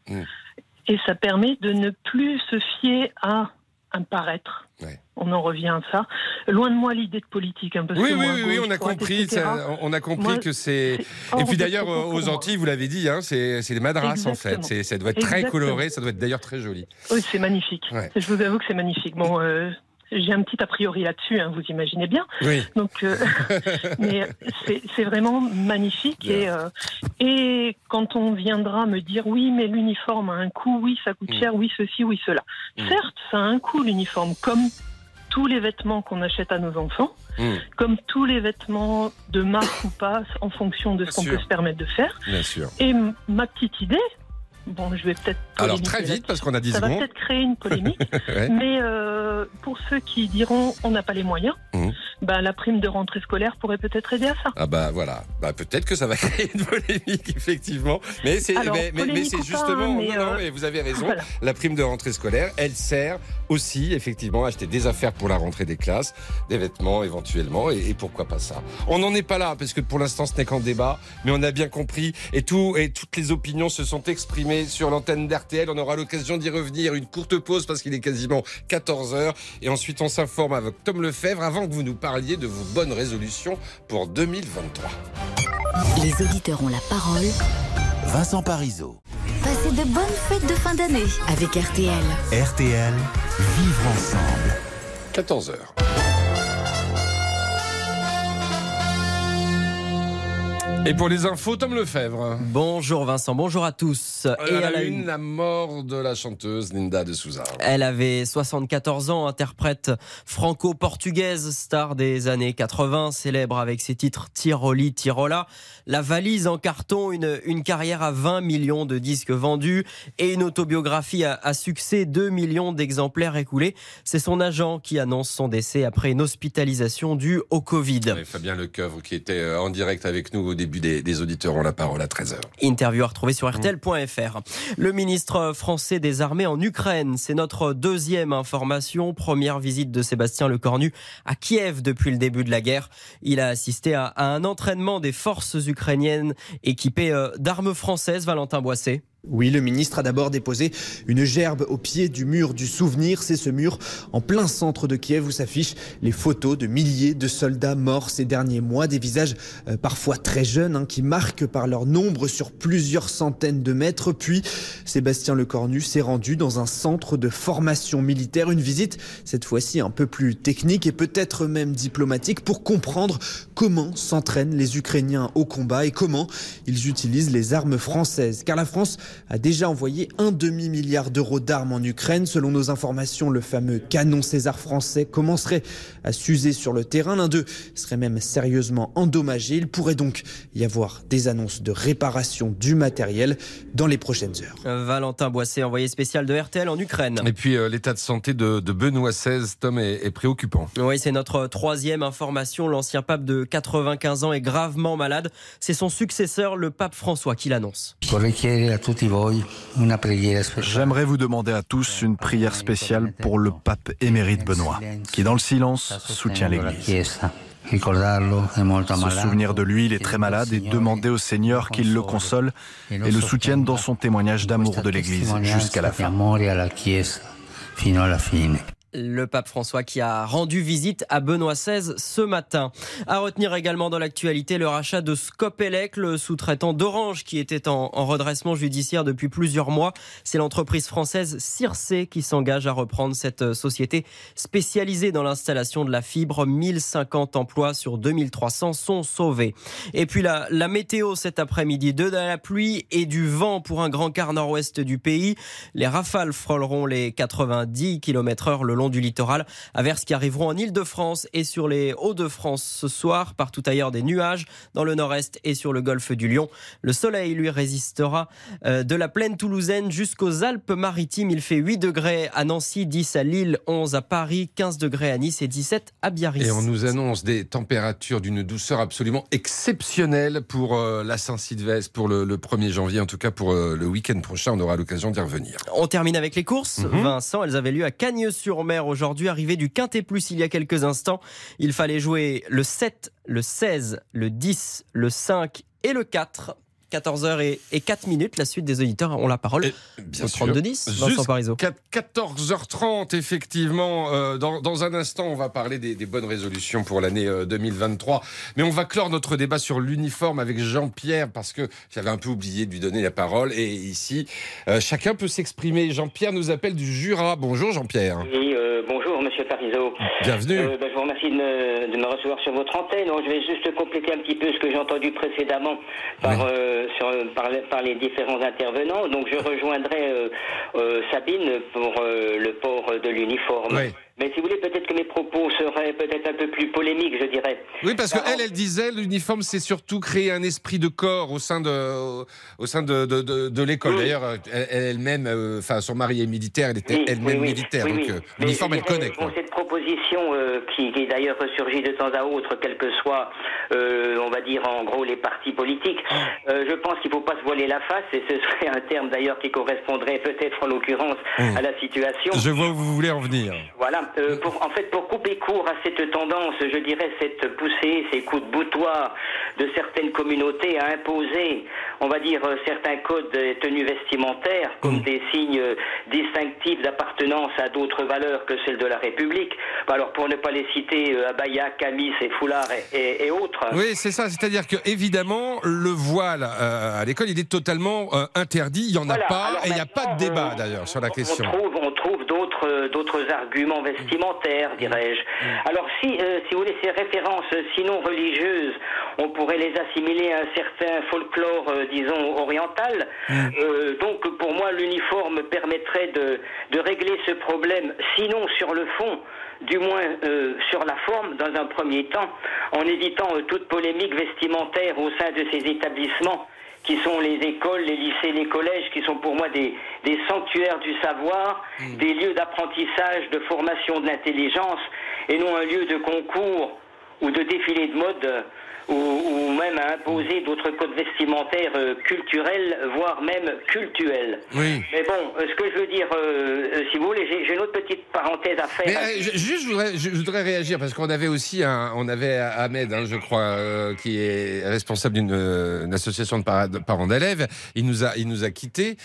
Et ça permet de ne plus se fier à un paraître. On en revient à ça. Loin de moi l'idée de politique. hein, parce Oui, oui, oui, gauche, on a droite, compris. ça- on a compris que c'est. Et puis d'ailleurs, aux. Antilles, vous l'avez dit, hein, c'est c'est des madras en fait. Ça doit être très coloré, ça doit être d'ailleurs très joli. Oui, c'est magnifique. Ouais. Je vous avoue que c'est magnifique. Bon, euh, j'ai un petit a priori là-dessus, hein, vous imaginez bien. Oui. Donc, euh, mais c'est c'est vraiment magnifique. Et, euh, et quand on viendra me dire oui, mais l'uniforme a un coût, oui, ça coûte Mm. cher, oui, ceci, oui, cela. Certes, ça a un coût l'uniforme, comme tous les vêtements qu'on achète à nos enfants, Mm. comme tous les vêtements de marque ou pas, en fonction de ce qu'on peut se permettre de faire. Bien sûr. Et ma petite idée, bon, je vais peut-être. Alors très vite, parce qu'on a 10 Ça va secondes. peut-être créer une polémique. Ouais. Mais euh, pour ceux qui diront on n'a pas les moyens, Mhm. bah, la prime de rentrée scolaire pourrait peut-être aider à ça. Ah bah voilà, bah, peut-être que ça va créer une polémique effectivement, mais c'est mais, mais- mais pas, justement mais, non, non, euh, mais vous avez raison. voilà. La prime de rentrée scolaire, elle sert aussi effectivement à acheter des affaires pour la rentrée des classes, des vêtements éventuellement et, et pourquoi pas ça. On n'en est pas là parce que pour l'instant ce n'est qu'en débat, mais on a bien compris et tout et toutes les opinions se sont exprimées sur l'antenne d'RTL. On aura l'occasion d'y revenir. Une courte pause parce qu'il est quasiment 14 heures et ensuite on s'informe avec Tom Lefebvre avant que vous nous parliez de vos bonnes résolutions pour 2023. Les auditeurs ont la parole. Vincent Parisot. Passez de bonnes fêtes de fin d'année avec RTL. RTL, vivre ensemble. 14 Et pour les infos, Tom Lefebvre. Bonjour Vincent, bonjour à tous. Et à la une, la mort de la chanteuse Linda de Souza. Elle avait 74 ans, interprète franco-portugaise, star des années 80, célèbre avec ses titres Tiroli, Tirola, La valise en carton, une, une carrière à 20 millions de disques vendus et une autobiographie à, à succès, 2 millions d'exemplaires écoulés. C'est son agent qui annonce son décès après une hospitalisation due au Covid. Fabien Lecoeuvre qui était euh, en direct avec nous au début des, des auditeurs ont la parole à 13h. Interview à retrouver sur RTL.fr. Le ministre français des Armées en Ukraine, c'est notre deuxième information. Première visite de Sébastien Lecornu à Kiev depuis le début de la guerre. Il a assisté à, à un entraînement des forces ukrainiennes équipées euh, d'armes françaises. Valentin Boissé. Oui, le ministre a d'abord déposé une gerbe au pied du mur du souvenir. C'est ce mur en plein centre de Kiev où s'affichent les photos de milliers de soldats morts ces derniers mois, des visages euh, parfois très jeunes hein, qui marquent par leur nombre sur plusieurs centaines de mètres. Puis Sébastien Lecornu s'est rendu dans un centre de formation militaire, une visite cette fois-ci un peu plus technique et peut-être même diplomatique pour comprendre comment s'entraînent les Ukrainiens au combat et comment ils utilisent les armes françaises. Car la France a déjà envoyé un demi-milliard d'euros d'armes en Ukraine. Selon nos informations, le fameux canon César français commencerait à s'user sur le terrain. L'un d'eux serait même sérieusement endommagé. Il pourrait donc y avoir des annonces de réparation du matériel dans les prochaines heures. Valentin Boisset, envoyé spécial de RTL en Ukraine. Et puis euh, l'état de santé de, de Benoît XVI, Tom, est, est préoccupant. Oui, c'est notre troisième information. L'ancien pape de 95 ans est gravement malade. C'est son successeur, le pape François, qui l'annonce. J'aimerais vous demander à tous une prière spéciale pour le pape émérite Benoît, qui dans le silence soutient l'Église. Se souvenir de lui, il est très malade et demander au Seigneur qu'il le console et le soutienne dans son témoignage d'amour de l'Église jusqu'à la fin. Le pape François qui a rendu visite à Benoît XVI ce matin. À retenir également dans l'actualité le rachat de Scopelec, le sous-traitant d'Orange qui était en, en, redressement judiciaire depuis plusieurs mois. C'est l'entreprise française Circe qui s'engage à reprendre cette société spécialisée dans l'installation de la fibre. 1050 emplois sur 2300 sont sauvés. Et puis la, la météo cet après-midi, de la pluie et du vent pour un grand quart nord-ouest du pays. Les rafales frôleront les 90 km heure le long du littoral. Averses qui arriveront en Ile-de-France et sur les Hauts-de-France ce soir. Partout ailleurs des nuages dans le nord-est et sur le golfe du Lion. Le soleil lui résistera de la plaine toulousaine jusqu'aux Alpes-Maritimes. Il fait 8 degrés à Nancy, 10 à Lille, 11 à Paris, 15 degrés à Nice et 17 à Biarritz. Et on nous annonce des températures d'une douceur absolument exceptionnelle pour euh, la Saint-Sylvestre, pour le, le, 1er janvier, en tout cas pour euh, le week-end prochain. On aura l'occasion d'y revenir. On termine avec les courses. Mhm. Mm -hmm. Vincent, elles avaient lieu à Cagnes-sur-Mer aujourd'hui, arrivé du Quintet Plus il y a quelques instants. Il fallait jouer le 7, le 16, le 10, le 5 et le 4. 14h et 4 minutes. La suite des auditeurs ont la parole. Bien au 32 10, Vincent Parisot. 14h30, effectivement. Euh, dans, dans, un instant, on va parler des, des bonnes résolutions pour l'année euh, 2023. Mais on va clore notre débat sur l'uniforme avec Jean-Pierre parce que j'avais un peu oublié de lui donner la parole. Et ici, euh, chacun peut s'exprimer. Jean-Pierre nous appelle du Jura. Bonjour, Jean-Pierre. Oui, euh, bonjour, monsieur Parisot. Bienvenue. Ben, je vous remercie de me, de me, recevoir sur votre antenne. je vais juste compléter un petit peu ce que j'ai entendu précédemment par. Oui sur, par, par, les différents intervenants. Donc je rejoindrai euh, euh, Sabine pour euh, le port de l'uniforme. Mais si vous voulez, peut-être que mes propos seraient peut-être un peu plus polémiques, je dirais. Oui, parce qu'elle, elle disait, l'uniforme, c'est surtout créer un esprit de corps au sein de, au sein de, de, de, de l'école. Oui. D'ailleurs, elle-même, enfin, son mari est militaire, elle était oui, elle-même oui, militaire. donc, l'uniforme, elle connaît. Bon, cette proposition euh, qui, qui d'ailleurs ressurgit de temps à autre, quel que soit, euh, on va dire, en gros, les partis politiques, euh, je pense qu'il ne faut pas se voiler la face, et ce serait un terme d'ailleurs qui correspondrait peut-être en l'occurrence mmh. à la situation. Je vois où vous voulez en venir. Voilà. Euh, pour, en fait, pour couper court à cette tendance, je dirais cette poussée, ces coups de boutoir de certaines communautés à imposer, on va dire, euh, certains codes de tenue vestimentaire comme mmh. des signes distinctifs d'appartenance à d'autres valeurs que celles de la République. Alors, pour ne pas les citer, euh, abaya, camis et foulard et, et, et autres. Oui, c'est ça. C'est-à-dire que, évidemment, le voile euh, à l'école, il est totalement euh, interdit. Il n'y en voilà. a pas. Alors, et il n'y a pas de débat, d'ailleurs, sur la question. On trouve, on trouve d'autres, d'autres arguments vestimentaires, dirais-je. Mmh. Alors, si, euh, si vous voulez, ces références, sinon religieuses, on pourrait les assimiler à un certain folklore, euh, disons, oriental. Euh, donc, pour moi, l'uniforme permettrait de, de régler ce problème, sinon sur le fond, du moins euh, sur la forme, dans un premier temps, en évitant euh, toute polémique vestimentaire au sein de ces établissements qui sont les écoles, les lycées, les collèges, qui sont pour moi des, des sanctuaires du savoir, mmh. des lieux d'apprentissage, de formation de l'intelligence, et non un lieu de concours ou de défilé de mode ou, ou, même à imposer d'autres codes vestimentaires euh, culturels, voire même cultuels. Oui. Mais bon, euh, ce que je veux dire, euh, si vous voulez, j'ai une autre petite parenthèse à faire. Mais, juste, je voudrais, je voudrais, réagir parce qu'on avait aussi, un, on avait Ahmed, hein, je crois, qui est responsable d'une association de, par, de parents d'élèves. Il nous a, il nous a quittés.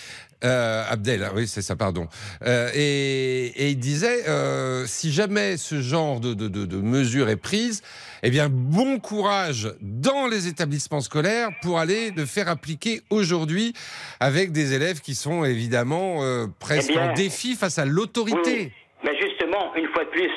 Euh, Abdel, oui, c'est ça, pardon. Euh, et, et, il disait, euh, si jamais ce genre de, de, de, de mesure est prise, eh bien, bon courage dans les établissements scolaires pour aller le faire appliquer aujourd'hui avec des élèves qui sont évidemment euh, presque eh bien, en défi face à l'autorité. Oui, mais justement, une fois de plus,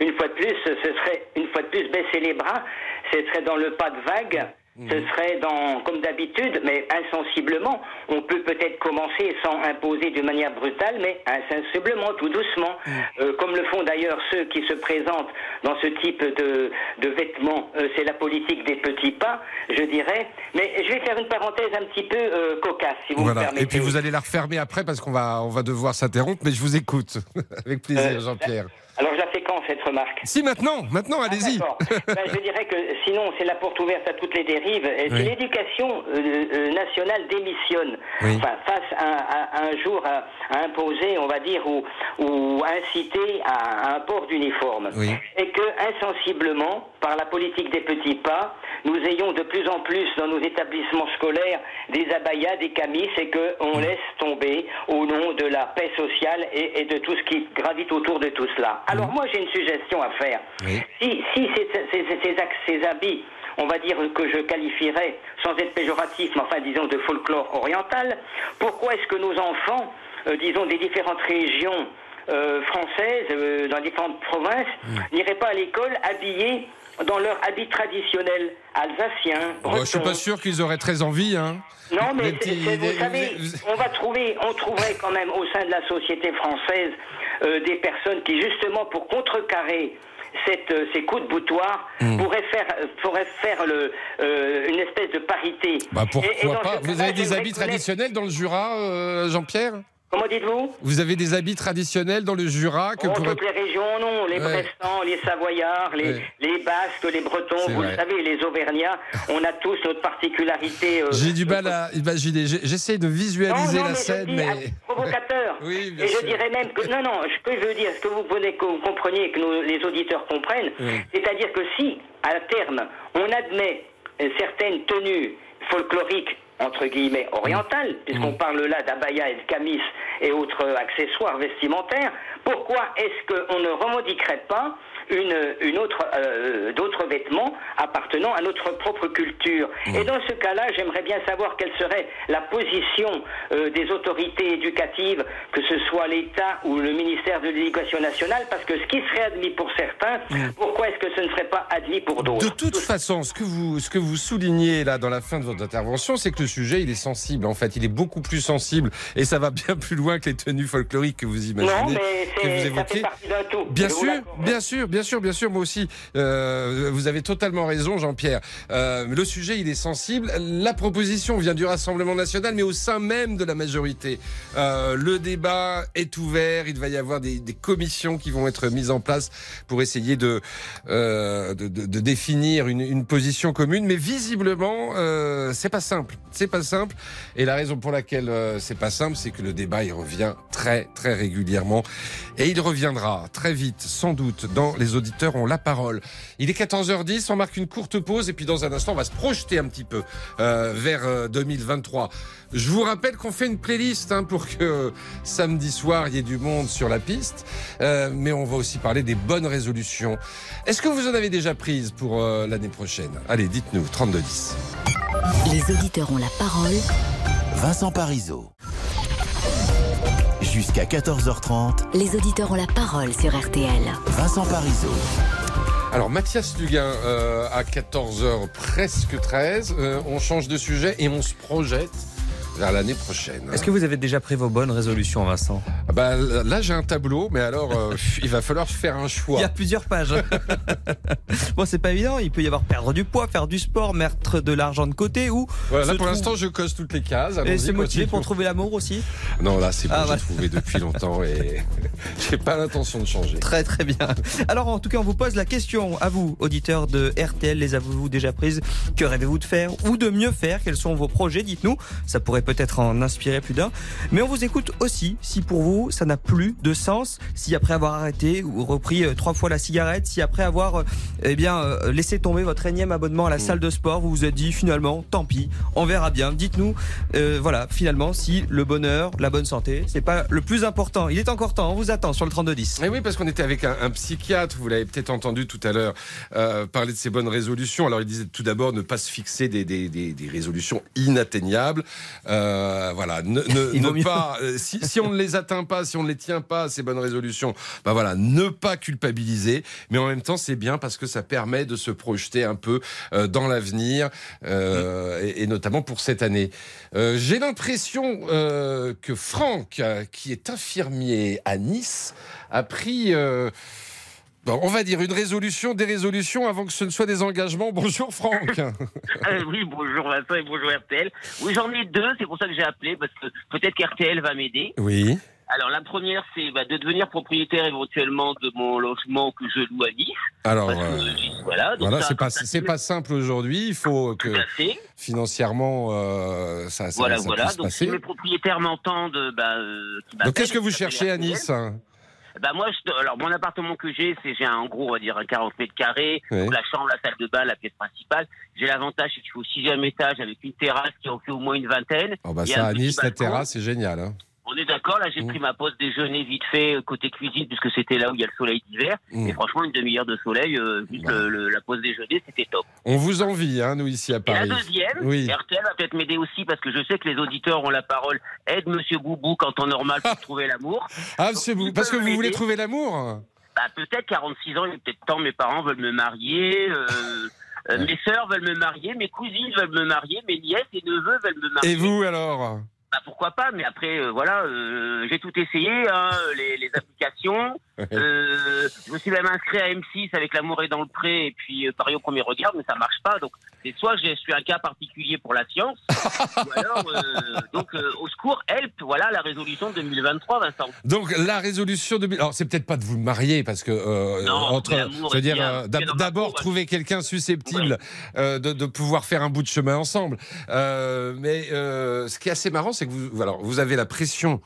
une fois de plus, ce serait une fois de plus baisser les bras. Ce serait dans le pas de vague ce serait dans, comme d'habitude, mais insensiblement. On peut peut-être commencer sans imposer de manière brutale, mais insensiblement, tout doucement, Euh, comme le font d'ailleurs ceux qui se présentent dans ce type de, de vêtements. Euh, C'est la politique des petits pas, je dirais. Mais je vais faire une parenthèse un petit peu euh, cocasse, si vous me Voilà. permettez. Et puis vous allez la refermer après parce qu'on va, on va devoir s'interrompre, mais je vous écoute. Avec plaisir, Jean-Pierre. Alors je la fais cette remarque Si, maintenant, maintenant, allez-y. D'accord. Ben, je dirais que sinon, c'est la porte ouverte à toutes les dérives. Et Si Oui. l'éducation euh, euh, nationale démissionne, Oui. enfin, face à, à- à un jour à, à imposer, on va dire, ou, ou inciter à, à un port d'uniforme, Oui. et que insensiblement, par la politique des petits pas, nous ayons de plus en plus dans nos établissements scolaires des abayas, des camis, et que on laisse tomber au nom de la paix sociale et, et de tout ce qui gravite autour de tout cela. Alors moi, j'ai une suggestion à faire. Si, si ces, ces- ces- ces ac- ces habits, on va dire que je qualifierais, sans être péjoratif, mais enfin disons de folklore oriental, pourquoi est-ce que nos enfants, euh, disons des différentes régions euh, françaises, euh, dans différentes provinces, n'iraient pas à l'école habillés dans leur habit traditionnel? Alsacien, Bon, je suis breton pas sûr qu'ils auraient très envie. Hein. non, mais vous savez, on va trouver, on trouverait quand même au sein de la société française euh, des personnes qui, justement, pour contrecarrer cette, euh, ces coups de boutoir, Hmm. pourraient faire, euh, pourraient faire le, euh, une espèce de parité. Bah Et- et pourquoi pas Vous avez des habits connaître- traditionnels dans le Jura, euh, Jean-Pierre? Comment dites-vous? Vous avez des habits traditionnels dans le Jura que Oh, pourrait- toutes les régions, non. Les Ouais. Brestans, les Savoyards, les, Ouais. les Basques, les Bretons, vous vrai. le savez, les Auvergnats, on a tous notre particularité. euh, J'ai du mal à imaginer. J'ai- J'essaie de visualiser non, non, la scène, mais. provocateur. Oui, bien et sûr. je dirais même que non, non. Ce que je veux dire, ce que vous voulez que vous compreniez, et que les auditeurs comprennent, Oui. c'est-à-dire que si, à terme, on admet euh, certaines tenues folkloriques entre guillemets orientales, puisqu'on parle là d'abaya et de camis et autres accessoires vestimentaires, pourquoi est-ce qu'on ne revendiquerait pas une, une autre, euh, d'autres vêtements appartenant à notre propre culture. Et dans ce cas-là, j'aimerais bien savoir quelle serait la position euh, des autorités éducatives, que ce soit l'État ou le ministère de l'Éducation nationale, parce que ce qui serait admis pour certains, pourquoi est-ce que ce ne serait pas admis pour d'autres? De toute façon, ce que vous ce que vous soulignez là dans la fin de votre intervention, c'est que le sujet il est sensible. En fait, il est beaucoup plus sensible et ça va bien plus loin que les tenues folkloriques que vous imaginez. Non, mais que vous c'est- ça fait évoquez. partie d'un tout. Bien Je vous sûr, bien sûr, bien sûr, bien sûr. Moi aussi, euh, vous avez totalement raison, Jean-Pierre. Euh, le sujet, il est sensible. La proposition vient du Rassemblement national, mais au sein même de la majorité. Euh, le débat est ouvert. Il va y avoir des, commissions qui vont être mises en place pour essayer de définir une, une position commune. Mais visiblement, c'est pas simple. C'est pas simple. Et la raison pour laquelle c'est pas simple, c'est que le débat il revient très très régulièrement et il reviendra très vite, sans doute, dans les auditeurs ont la parole. Il est 14h10, on marque une courte pause et puis dans un instant, on va se projeter un petit peu euh, vers euh, 2023. Je vous rappelle qu'on fait une playlist hein, pour que euh, samedi soir il y ait du monde sur la piste, Euh, mais on va aussi parler des bonnes résolutions. Est-ce que vous en avez déjà prises pour euh, l'année prochaine? Allez, dites-nous, 3210. Les auditeurs ont la parole. Vincent Parisot. Jusqu'à 14h30, Les auditeurs ont la parole sur RTL. Vincent Parisot. Alors Mathias Luguin, euh, à 14h presque 13, euh, on change de sujet et on se projette vers l'année prochaine. Est-ce que vous avez déjà pris vos bonnes résolutions, Vincent? Ah bah, Là j'ai un tableau, mais alors euh, il va falloir faire un choix. Il y a plusieurs pages. bon, c'est pas évident. Il peut y avoir perdre du poids, faire du sport, mettre de l'argent de côté ou. Voilà, là pour l'instant je coche toutes les cases. Et se motiver pour trouver l'amour aussi? Non là c'est bon, Ah, j'ai voilà. trouvé depuis longtemps et j'ai pas l'intention de changer. Très très bien. Alors en tout cas, on vous pose la question à vous, auditeurs de RTL, les avez-vous déjà prises? Que rêvez-vous de faire ou de mieux faire? Quels sont vos projets? Dites-nous. Ça pourrait peut-être en inspirer plus d'un. Mais on vous écoute aussi si pour vous ça n'a plus de sens, si après avoir arrêté ou repris euh, trois fois la cigarette, si après avoir euh, eh bien euh, laissé tomber votre énième abonnement à la salle de sport, vous vous êtes dit finalement, tant pis, on verra bien. Dites-nous, euh, voilà, finalement, si le bonheur, la bonne santé, c'est pas le plus important. Il est encore temps. On vous attend sur le 3210. Et Eh oui, parce qu'on était avec un, un psychiatre, vous l'avez peut-être entendu tout à l'heure, euh, parler de ses bonnes résolutions. Alors il disait tout d'abord ne pas se fixer des, des, des, des résolutions inatteignables. Euh, Euh, voilà, ne, pas, euh, si, si on ne les atteint pas, si on ne les tient pas, ces bonnes résolutions, bah voilà, ne pas culpabiliser, mais en même temps, c'est bien parce que ça permet de se projeter un peu euh, dans l'avenir, euh, et, et notamment pour cette année. Euh, J'ai l'impression que Franck, qui est infirmier à Nice, a pris. Bon, on va dire une résolution, des résolutions avant que ce ne soit des engagements. Bonjour Franck. Euh, oui, bonjour Vincent et bonjour RTL. Oui, j'en ai deux, c'est pour ça que j'ai appelé, parce que peut-être qu'RTL va m'aider. Oui. Alors, la première, c'est bah, de devenir propriétaire éventuellement de mon logement que je loue à Nice. Alors, que, euh, voilà, donc voilà, c'est pas, c'est simple aujourd'hui. Il faut que financièrement, euh, ça, ça, Voilà, ça voilà. puisse Donc, passer. si mes propriétaires m'entendent, bah, euh, qui Donc, qu'est-ce que vous cherchez à. Nice hein? Bah moi, je, alors mon appartement que j'ai, c'est j'ai un gros, on va dire un 40 mètres carrés, la chambre, la salle de bain, la pièce principale. J'ai l'avantage c'est qu'il faut au sixième étage avec une terrasse qui en fait au moins une vingtaine. Oh, bah, ça, à Nice, la terrasse, c'est génial. hein. On est d'accord, là j'ai pris ma pause déjeuner vite fait euh, côté cuisine puisque c'était là où il y a le soleil d'hiver. Mm. Et franchement, une demi-heure de soleil, euh, juste le- le- la pause déjeuner, c'était top. On vous envie, hein, nous, ici à Et Paris. la deuxième, Oui. RTL va peut-être m'aider aussi parce que je sais que les auditeurs ont la parole. Aide Monsieur Boubou quand temps normal pour trouver l'amour. Ah, vous, parce que vous voulez trouver l'amour Bah, peut-être 46 ans, il est peut-être temps, mes parents veulent me marier, euh, euh, mes sœurs veulent me marier, mes cousines veulent me marier, mes nièces et neveux veulent me marier. Et vous, alors Bah, pourquoi pas, mais après, euh, voilà, euh, j'ai tout essayé, hein, les, les applications. Euh, je me suis même inscrit à M6 avec L'amour est dans le pré et puis euh, Paris au premier regard, mais ça marche pas. Donc, c'est soit je suis un cas particulier pour la science, ou alors, euh, donc, euh, au secours, help, voilà la résolution 2023, Vincent. Donc la résolution de alors c'est peut-être pas de vous marier parce que euh, Non, entre mais l'amour je veux est dire bien. euh, d'ab- Bien dans ma d'abord trouver quelqu'un susceptible euh, de, de pouvoir faire un bout de chemin ensemble. Euh, mais euh, ce qui est assez marrant c'est que vous alors vous avez la pression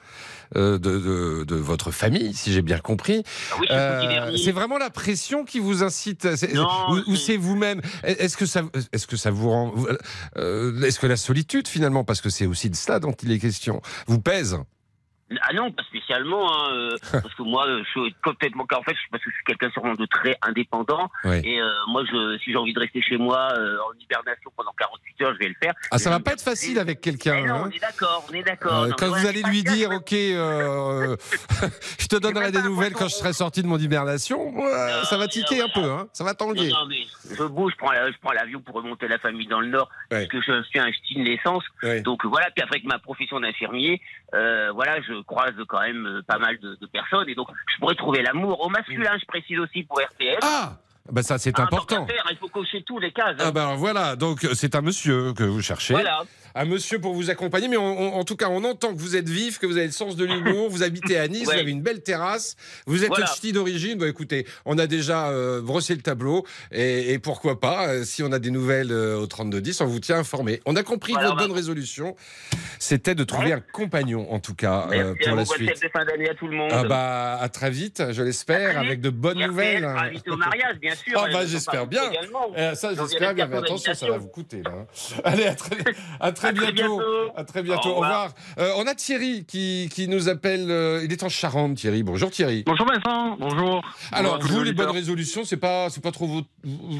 euh, de, de, de votre famille si j'ai bien compris. Ah oui, dernier. c'est vraiment la pression qui vous incite c'est- Non, ou, ou c'est vous-même? Est-ce que ça est-ce que ça vous rend euh, est-ce que la solitude finalement parce que c'est aussi de cela dont il est question vous pèse? Ah non, pas spécialement, hein, euh, parce que moi, je suis complètement. En fait, je, parce que je suis quelqu'un sûrement de très indépendant. Oui. Et euh, moi, je, si j'ai envie de rester chez moi euh, en hibernation pendant 48 heures, je vais le faire. Ah, ça va pas être facile avec quelqu'un. Eh hein. on est d'accord, on est d'accord. Quand vous allez lui dire, ok, je te donnerai des nouvelles quand je serai sorti de mon hibernation, ça va tiquer un peu, hein, ça va tanguer. non, mais je bouge, je prends l'avion pour remonter la famille dans le Nord, parce que je suis un ch'ti de naissance. Donc voilà, puis après avec ma profession d'infirmier, voilà, je croise quand même euh, pas mal de, personnes, et donc je pourrais trouver l'amour au masculin, je précise aussi pour RTL. Ah bah ça c'est Ah, important. faire, il faut cocher tous les cases. hein. Ah ben voilà, donc c'est un monsieur que vous cherchez. Voilà. Un monsieur pour vous accompagner, mais on- on- en tout cas, on entend que vous êtes vif, que vous avez le sens de l'humour, vous habitez à Nice, Ouais. vous avez une belle terrasse, vous êtes Voilà. ch'ti d'origine. Bon, écoutez, on a déjà euh, brossé le tableau, et, et pourquoi pas, euh, si on a des nouvelles euh, au 3210, on vous tient informé. On a compris Voilà, que votre bonne résolution, c'était de trouver un compagnon, en tout cas, euh, Merci à pour la suite. fin d'année à tout le monde. Ah bah, à très vite, je l'espère, avec de bonnes nouvelles. sera invité au mariage, bien sûr. Ah bah j'espère bien. également. Eh, ça j'espère bien, mais attention, ça va vous coûter là. hein. Allez, à très, à très À très bientôt. bientôt. À très bientôt. Au Au revoir. revoir. Euh, on a Thierry qui, qui nous appelle. euh, il est en Charente, Thierry. Bonjour Thierry. Bonjour Vincent, bonjour. Alors, Bonjour vous, les bonnes résolutions, c'est pas, c'est pas trop votre,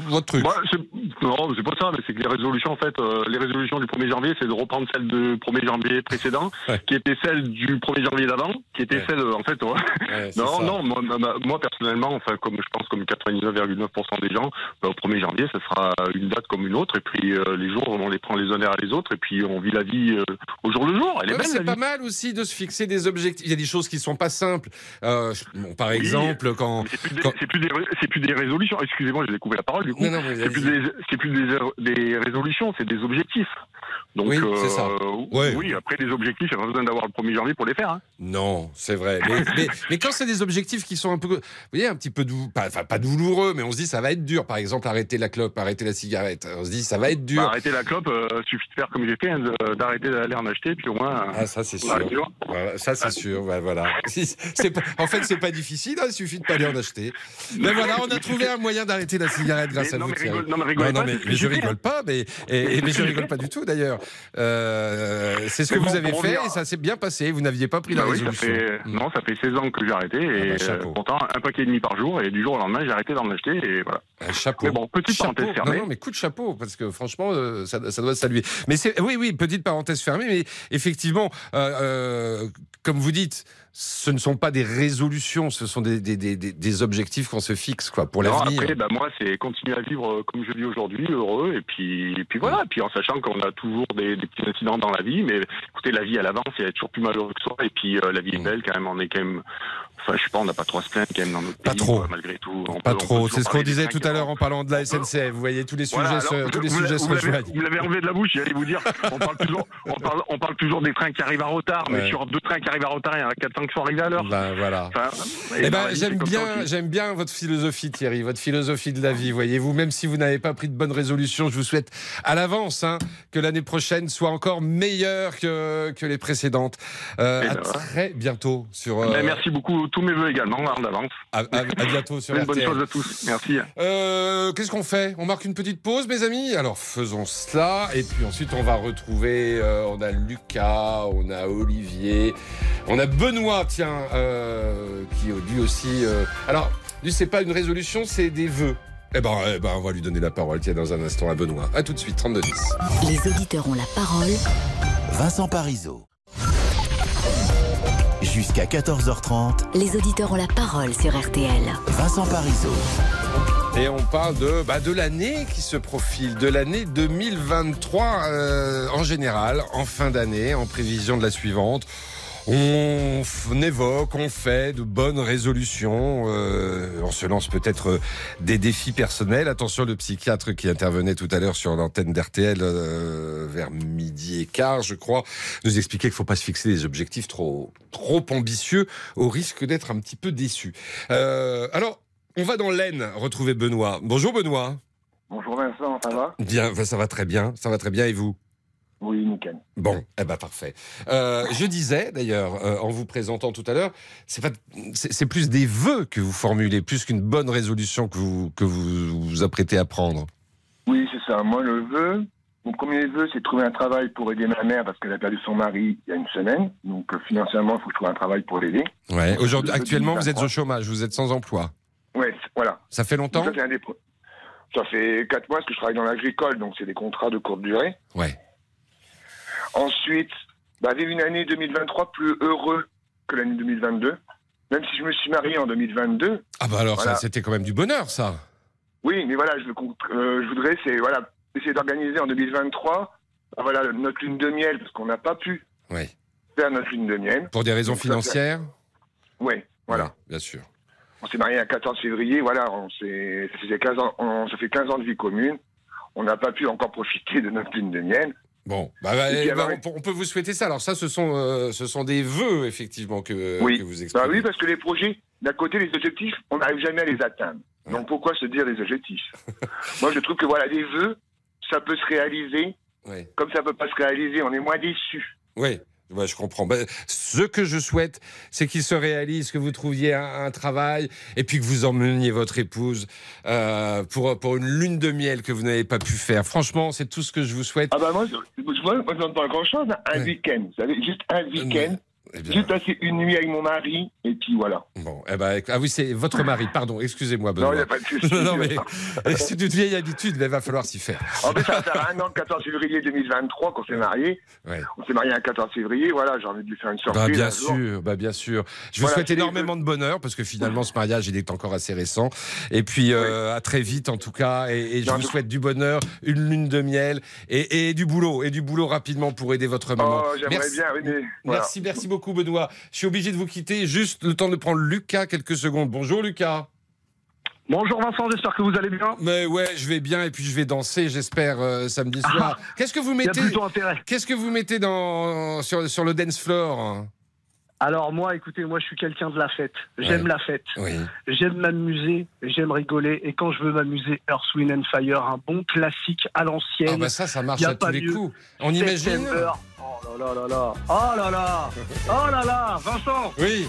votre truc. C'est- non, c'est pas ça, mais c'est que les résolutions, en fait, euh, les résolutions du 1er janvier, c'est de reprendre celles du 1er janvier précédent, qui était celle du 1er janvier d'avant, qui était Ouais. celle, en fait, ouais. Non, ça. non, moi, personnellement, enfin, comme je pense comme 99,9% des gens, bah, au 1er janvier, ça sera une date comme une autre, et puis euh, les jours, on les prend les uns derrière les autres, et puis on vit la vie euh, au jour le jour. Ouais, c'est pas vie. mal aussi de se fixer des objectifs. Il y a des choses qui sont pas simples. Euh, bon, par Oui. exemple, quand. C'est plus, des- quand- plus plus résolutions. Excusez-moi, j'ai découvert la parole du coup. C'est plus vas-y. des, c'est plus des, des résolutions, c'est des objectifs. Donc, Oui, ça. euh, Ouais. oui, après les objectifs, il n'y a pas besoin d'avoir le 1er janvier pour les faire. hein. Non, c'est vrai. Mais, mais, mais quand c'est des objectifs qui sont un peu, vous voyez, un petit peu dou- pas, enfin, pas douloureux, mais on se dit ça va être dur. Par exemple, arrêter la clope, arrêter la cigarette. On se dit ça va être dur. Bah, arrêter la clope, euh, suffit de faire comme j'ai fait, hein, d'arrêter d'aller en acheter, puis au moins. Ah, ça c'est sûr. Voilà, ça c'est sûr. ouais, voilà. Pas- en fait, c'est pas difficile. hein, il suffit de pas aller en acheter. Mais voilà, on a trouvé un moyen d'arrêter la cigarette grâce Mais à non, vous. rigole- non, mais rigolez non, pas, mais, je rigole pas, mais et, et- mais je rigole pas du tout d'ailleurs. Euh, c'est ce que vous avez fait et ça s'est bien passé. Vous n'aviez pas pris la Bah oui, ça fait, non, ça fait 16 ans que j'ai arrêté et Ah bah, chapeau. euh, pourtant un paquet et demi par jour et du jour au lendemain j'ai arrêté d'en acheter et voilà. Un chapeau. Mais bon, petite Chapeau. parenthèse fermée. Non, non, mais coup de chapeau, parce que franchement, euh, ça, ça doit se saluer. Mais oui, oui, petite parenthèse fermée, mais effectivement, euh, euh, comme vous dites, ce ne sont pas des résolutions, ce sont des, des, des, des- des objectifs qu'on se fixe, quoi, pour l'avenir. Après, bah, moi, c'est continuer à vivre euh, comme je vis aujourd'hui, heureux, et puis, et puis voilà. Et puis en sachant qu'on a toujours des, petits incidents dans la vie, mais écoutez, la vie à l'avance, elle est toujours plus malheureuse que soi. Et puis euh, la vie est Mm. belle quand même. On est quand même, enfin, je sais pas, on n'a pas trop à se plaindre quand même dans notre Pas pays, trop. quoi, malgré tout. On Pas peut- trop. C'est ce qu'on disait tout à l'heure en parlant de la SNCF. Vous voyez, tous les sujets, se, tous les vous sujets se l'avez- rejoignent. Vous l'avez enlevé de la bouche, j'allais vous dire. On parle toujours, on parle, on parle toujours des trains qui arrivent à retard, mais Ouais. sur deux trains qui arrivent à retard, il y en a 400 qui sont à l'heure. Ben, voilà. Enfin, Eh ben, j'aime bien, j'aime bien votre philosophie, Thierry, votre philosophie de la vie. Voyez-vous, même si vous n'avez pas pris de bonnes résolutions, je vous souhaite à l'avance hein, que l'année prochaine soit encore meilleure que, que les précédentes. Euh, Eh à ben, voilà. très bientôt sur. euh, Ben, merci beaucoup, tous mes voeux également, en avance. À, à- à bientôt sur Une bonne chose à tous. Merci. Euh, Qu'est-ce qu'on fait? On marque une petite pause, mes amis? Alors faisons cela, et puis ensuite on va retrouver. euh, on a Lucas, on a Olivier, on a Benoît, tiens, euh, qui lui aussi. euh, alors, lui, c'est pas une résolution, c'est des vœux. Eh ben, eh ben, on va lui donner la parole, tiens, dans un instant à Benoît. À tout de suite, 32 10. Les auditeurs ont la parole. Vincent Parisot. Jusqu'à 14h30, Les auditeurs ont la parole sur RTL. Vincent Parisot. Et on parle de, bah, de l'année qui se profile, de l'année 2023 euh, en général, en fin d'année, en prévision de la suivante. On, évoque, on fait de bonnes résolutions, euh, on se lance peut-être euh, des défis personnels. Attention, le psychiatre qui intervenait tout à l'heure sur l'antenne d'RTL euh, vers midi et quart, je crois, nous expliquait qu'il faut pas se fixer des objectifs trop trop ambitieux, au risque d'être un petit peu déçu. Euh, alors, on va dans l'Aisne retrouver Benoît. Bonjour Benoît. Bonjour Vincent, ça va? Bien, ça va très bien, ça va très bien et vous? Oui, nickel. Bon, eh ben parfait. Euh, je disais d'ailleurs euh, en vous présentant tout à l'heure, c'est plus des vœux que vous formulez, plus qu'une bonne résolution que vous que vous vous apprêtez à prendre. Oui, c'est ça. Moi, le vœu, mon premier vœu, c'est de trouver un travail pour aider ma mère parce qu'elle a perdu son mari il y a une semaine. Donc, euh, financièrement, il faut que je trouve un travail pour l'aider. Ouais. Aujourd'hui, actuellement, vous êtes 2023. au chômage, vous êtes sans emploi. Oui, voilà. Ça fait longtemps Ça fait quatre mois que je travaille dans l'agricole, donc c'est des contrats de courte durée. Ouais. Ensuite, bah, vivre une année 2023 plus heureux que l'année 2022. Même si je me suis marié en 2022. Ah bah alors Voilà. ça, c'était quand même du bonheur, ça. Oui, mais voilà, je, euh, je voudrais, c'est voilà, essayer d'organiser en 2023, bah, voilà, notre lune de miel, parce qu'on n'a pas pu Ouais. faire notre lune de miel. Pour des raisons Donc, financières. Oui, voilà. Bien sûr. On s'est marié un 14 février, voilà, on ça faisait 15 ans, on, ça fait 15 ans de vie commune. On n'a pas pu encore profiter de notre lune de miel. Bon, bah, bah, puis, on, peut- on peut vous souhaiter ça. Alors ça, ce sont, euh, ce sont des vœux effectivement que, oui. que vous Bah exprimez. oui, parce que les projets, d'un côté, les objectifs, on n'arrive jamais à les atteindre. Donc pourquoi se dire les objectifs? Moi, je trouve que voilà, les vœux, ça peut se réaliser. Ouais. Comme ça peut pas se réaliser, on est moins déçu. Oui, ouais, je comprends. Ben, ce que je souhaite, c'est qu'il se réalise, que vous trouviez un, un travail et puis que vous emmeniez votre épouse euh, pour, pour une lune de miel que vous n'avez pas pu faire. Franchement, c'est tout ce que je vous souhaite. Ah bah moi, je, vois, moi, je demande pas grand-chose, un week-end. Vous savez, juste un week-end. Juste passer une nuit avec mon mari, et puis voilà. Bon, eh ben, ah oui, c'est votre mari, pardon, excusez-moi, Benoît. Non, il n'y a pas de souci. non, mais c'est une vieille habitude, mais il va falloir s'y faire. En plus, ça faire un an, le 14 février 2023, qu'on s'est mariés. Ouais. On s'est mariés un 14 février, voilà, j'ai envie de lui faire une surprise. Bah, bien sûr, bah, bien sûr. Je vous Voilà, souhaite énormément de bonheur parce que finalement ce mariage il est encore assez récent. Et puis euh, à très vite en tout cas. Et, et je Non, vous souhaite du bonheur, une lune de miel et, et du boulot et du boulot rapidement pour aider votre maman. Oh, j'aimerais bien, oui, mais voilà. merci, merci beaucoup Benoît. Je suis obligé de vous quitter. Juste le temps de prendre Lucas quelques secondes. Bonjour Lucas. Bonjour Vincent, j'espère que vous allez bien. Mais ouais, je vais bien et puis je vais danser, j'espère euh, samedi Ah, soir. Qu'est-ce que vous mettez. Qu'est-ce que vous mettez dans sur, sur le dance floor? Alors moi, écoutez, moi je suis quelqu'un de la fête. J'aime Ouais. la fête. Oui. J'aime m'amuser, j'aime rigoler. Et quand je veux m'amuser, Earth, Wind and Fire, un bon classique à l'ancienne. Ah bah ça, ça marche à tous les mieux. coups. On imagine. Oh là là là là. Oh là là. Oh là là. Vincent. Oui.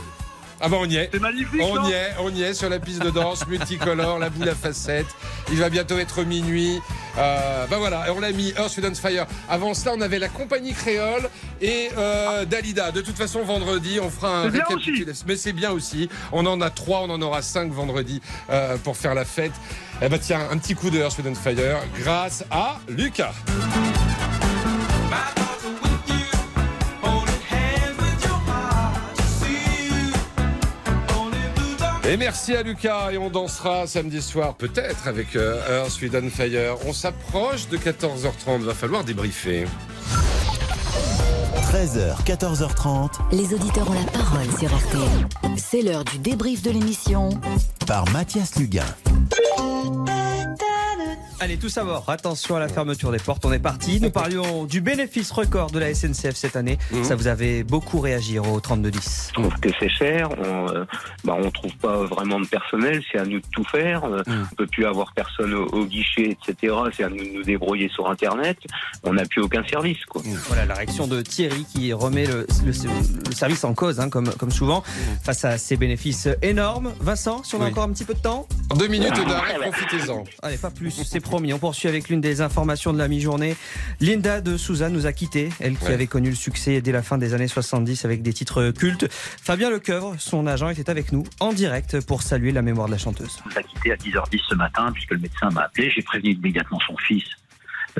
Ah bah on y est. C'est magnifique. On non y est, on y est sur la piste de danse multicolore, la boule à facettes. Il va bientôt être minuit. Euh, bah voilà, on l'a mis Earth, and Fire. Avant cela, on avait la compagnie créole et euh, Dalida. De toute façon, vendredi, on fera un récapitulatif. Mais c'est bien aussi. On en a trois, on en aura cinq vendredi euh, pour faire la fête. Eh bah tiens, un petit coup de Earth, and Fire grâce à Lucas. Et merci à Lucas et on dansera samedi soir peut-être avec euh, Earth, and Fire. On s'approche de 14h30, va falloir débriefer. 13h, 14h30. Les auditeurs ont la parole sur RTL. C'est l'heure du débrief de l'émission par Mathias Luguin. Allez, tout savoir. Attention à la fermeture des portes. On est parti. Nous parlions du bénéfice record de la SNCF cette année. Mhm. Ça vous avait beaucoup réagi au 3210. Je trouve que c'est cher. On, euh, bah, on trouve pas vraiment de personnel. C'est à nous de tout faire. Euh, On peut plus avoir personne au, au guichet, etc. C'est à nous de nous débrouiller sur Internet. On n'a plus aucun service, quoi. Voilà la réaction de Thierry qui remet le, le- le service en cause, hein, comme, comme souvent, face à ces bénéfices énormes. Vincent, si on a Oui. encore un petit peu de temps Deux minutes d'arrêt, profitez-en. Allez, pas plus, c'est promis. On poursuit avec l'une des informations de la mi-journée. Linda de Souza nous a quittés, elle qui Ouais. avait connu le succès dès la fin des années 70 avec des titres cultes. Fabien Lecoeuvre, son agent, était avec nous en direct pour saluer la mémoire de la chanteuse. nous a quitté à 10h10 ce matin, puisque le médecin m'a appelé. J'ai prévenu immédiatement son fils,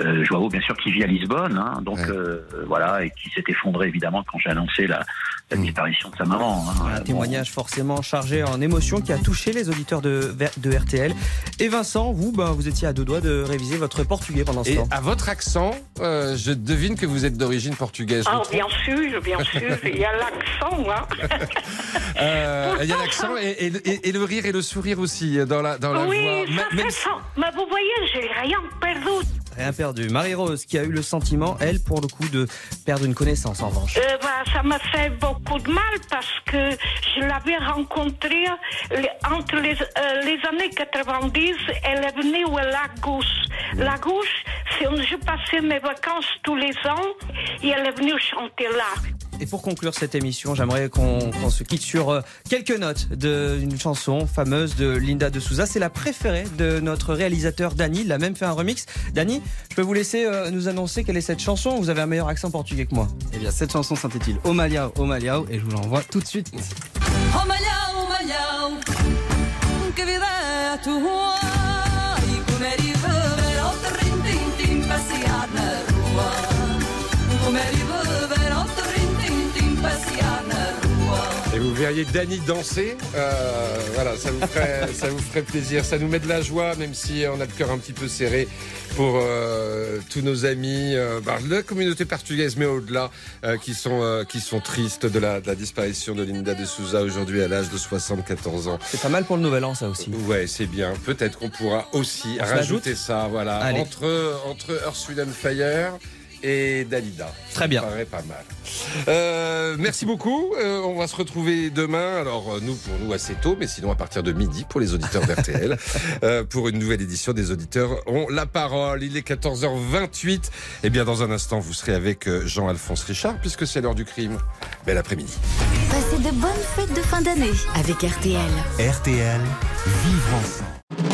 euh, Joao, bien sûr, qui vit à Lisbonne, hein, donc euh, voilà, et qui s'est effondré évidemment quand j'ai annoncé la, la disparition de sa maman. hein. Un témoignage forcément chargé en émotion qui a touché les auditeurs de, de RTL. Et Vincent, vous, ben, vous étiez à deux doigts de réviser votre portugais pendant ce Et temps. à votre accent, euh, je devine que vous êtes d'origine portugaise. Ah, bien sûr, bien sûr, il y a l'accent, hein. Euh, Il y a l'accent et, et- et- et le rire et le sourire aussi dans la, dans la oui, voix. ça Même- même fait ça. Mais vous voyez, j'ai rien perdu. Rien perdu. Marie-Rose qui a eu le sentiment, elle, pour le coup, de perdre une connaissance en revanche. Euh, bah, ça me fait beaucoup de mal parce que je l'avais rencontrée entre les, euh, les années 90. Elle est venue à Lagos. Lagos, c'est où je passais mes vacances tous les ans et elle est venue chanter là. Et pour conclure cette émission, j'aimerais qu'on se quitte sur euh, quelques notes d'une chanson fameuse de Linda de Souza. C'est la préférée de notre réalisateur Dany. Il a même fait un remix. Dany, je peux vous laisser euh, nous annoncer quelle est cette chanson? Vous avez un meilleur accent portugais que moi. Eh bien, cette chanson s'intitule Omaliao, Omaliao, et je vous l'envoie tout de suite. Oh malhão, malhão, que vida é a tua? Vous verriez Dany danser, euh, voilà, ça vous, ferait, ça vous ferait plaisir. Ça nous met de la joie, même si on a le cœur un petit peu serré pour euh, tous nos amis, euh, bah, la communauté portugaise, mais au-delà, euh, qui, sont, qui sont tristes de la, de la disparition de Linda de Souza aujourd'hui à l'âge de 74 ans. C'est pas mal pour le nouvel an, ça aussi. Ouais, c'est bien. Peut-être qu'on pourra aussi On rajouter ça, voilà, Allez. entre, entre Earth, Fire et Dalida. Très bien. Ça paraît pas mal. Euh, merci beaucoup. Euh, on va se retrouver demain. Alors, euh, nous, pour nous, assez tôt, mais sinon à partir de midi pour les auditeurs d'RTL, euh, pour une nouvelle édition des auditeurs ont la parole. Il est 14h28. Et bien, dans un instant, vous serez avec Jean-Alphonse Richard, puisque c'est l'heure du crime. Bel après-midi. Passez de bonnes fêtes de fin d'année avec RTL. RTL, vivre ensemble.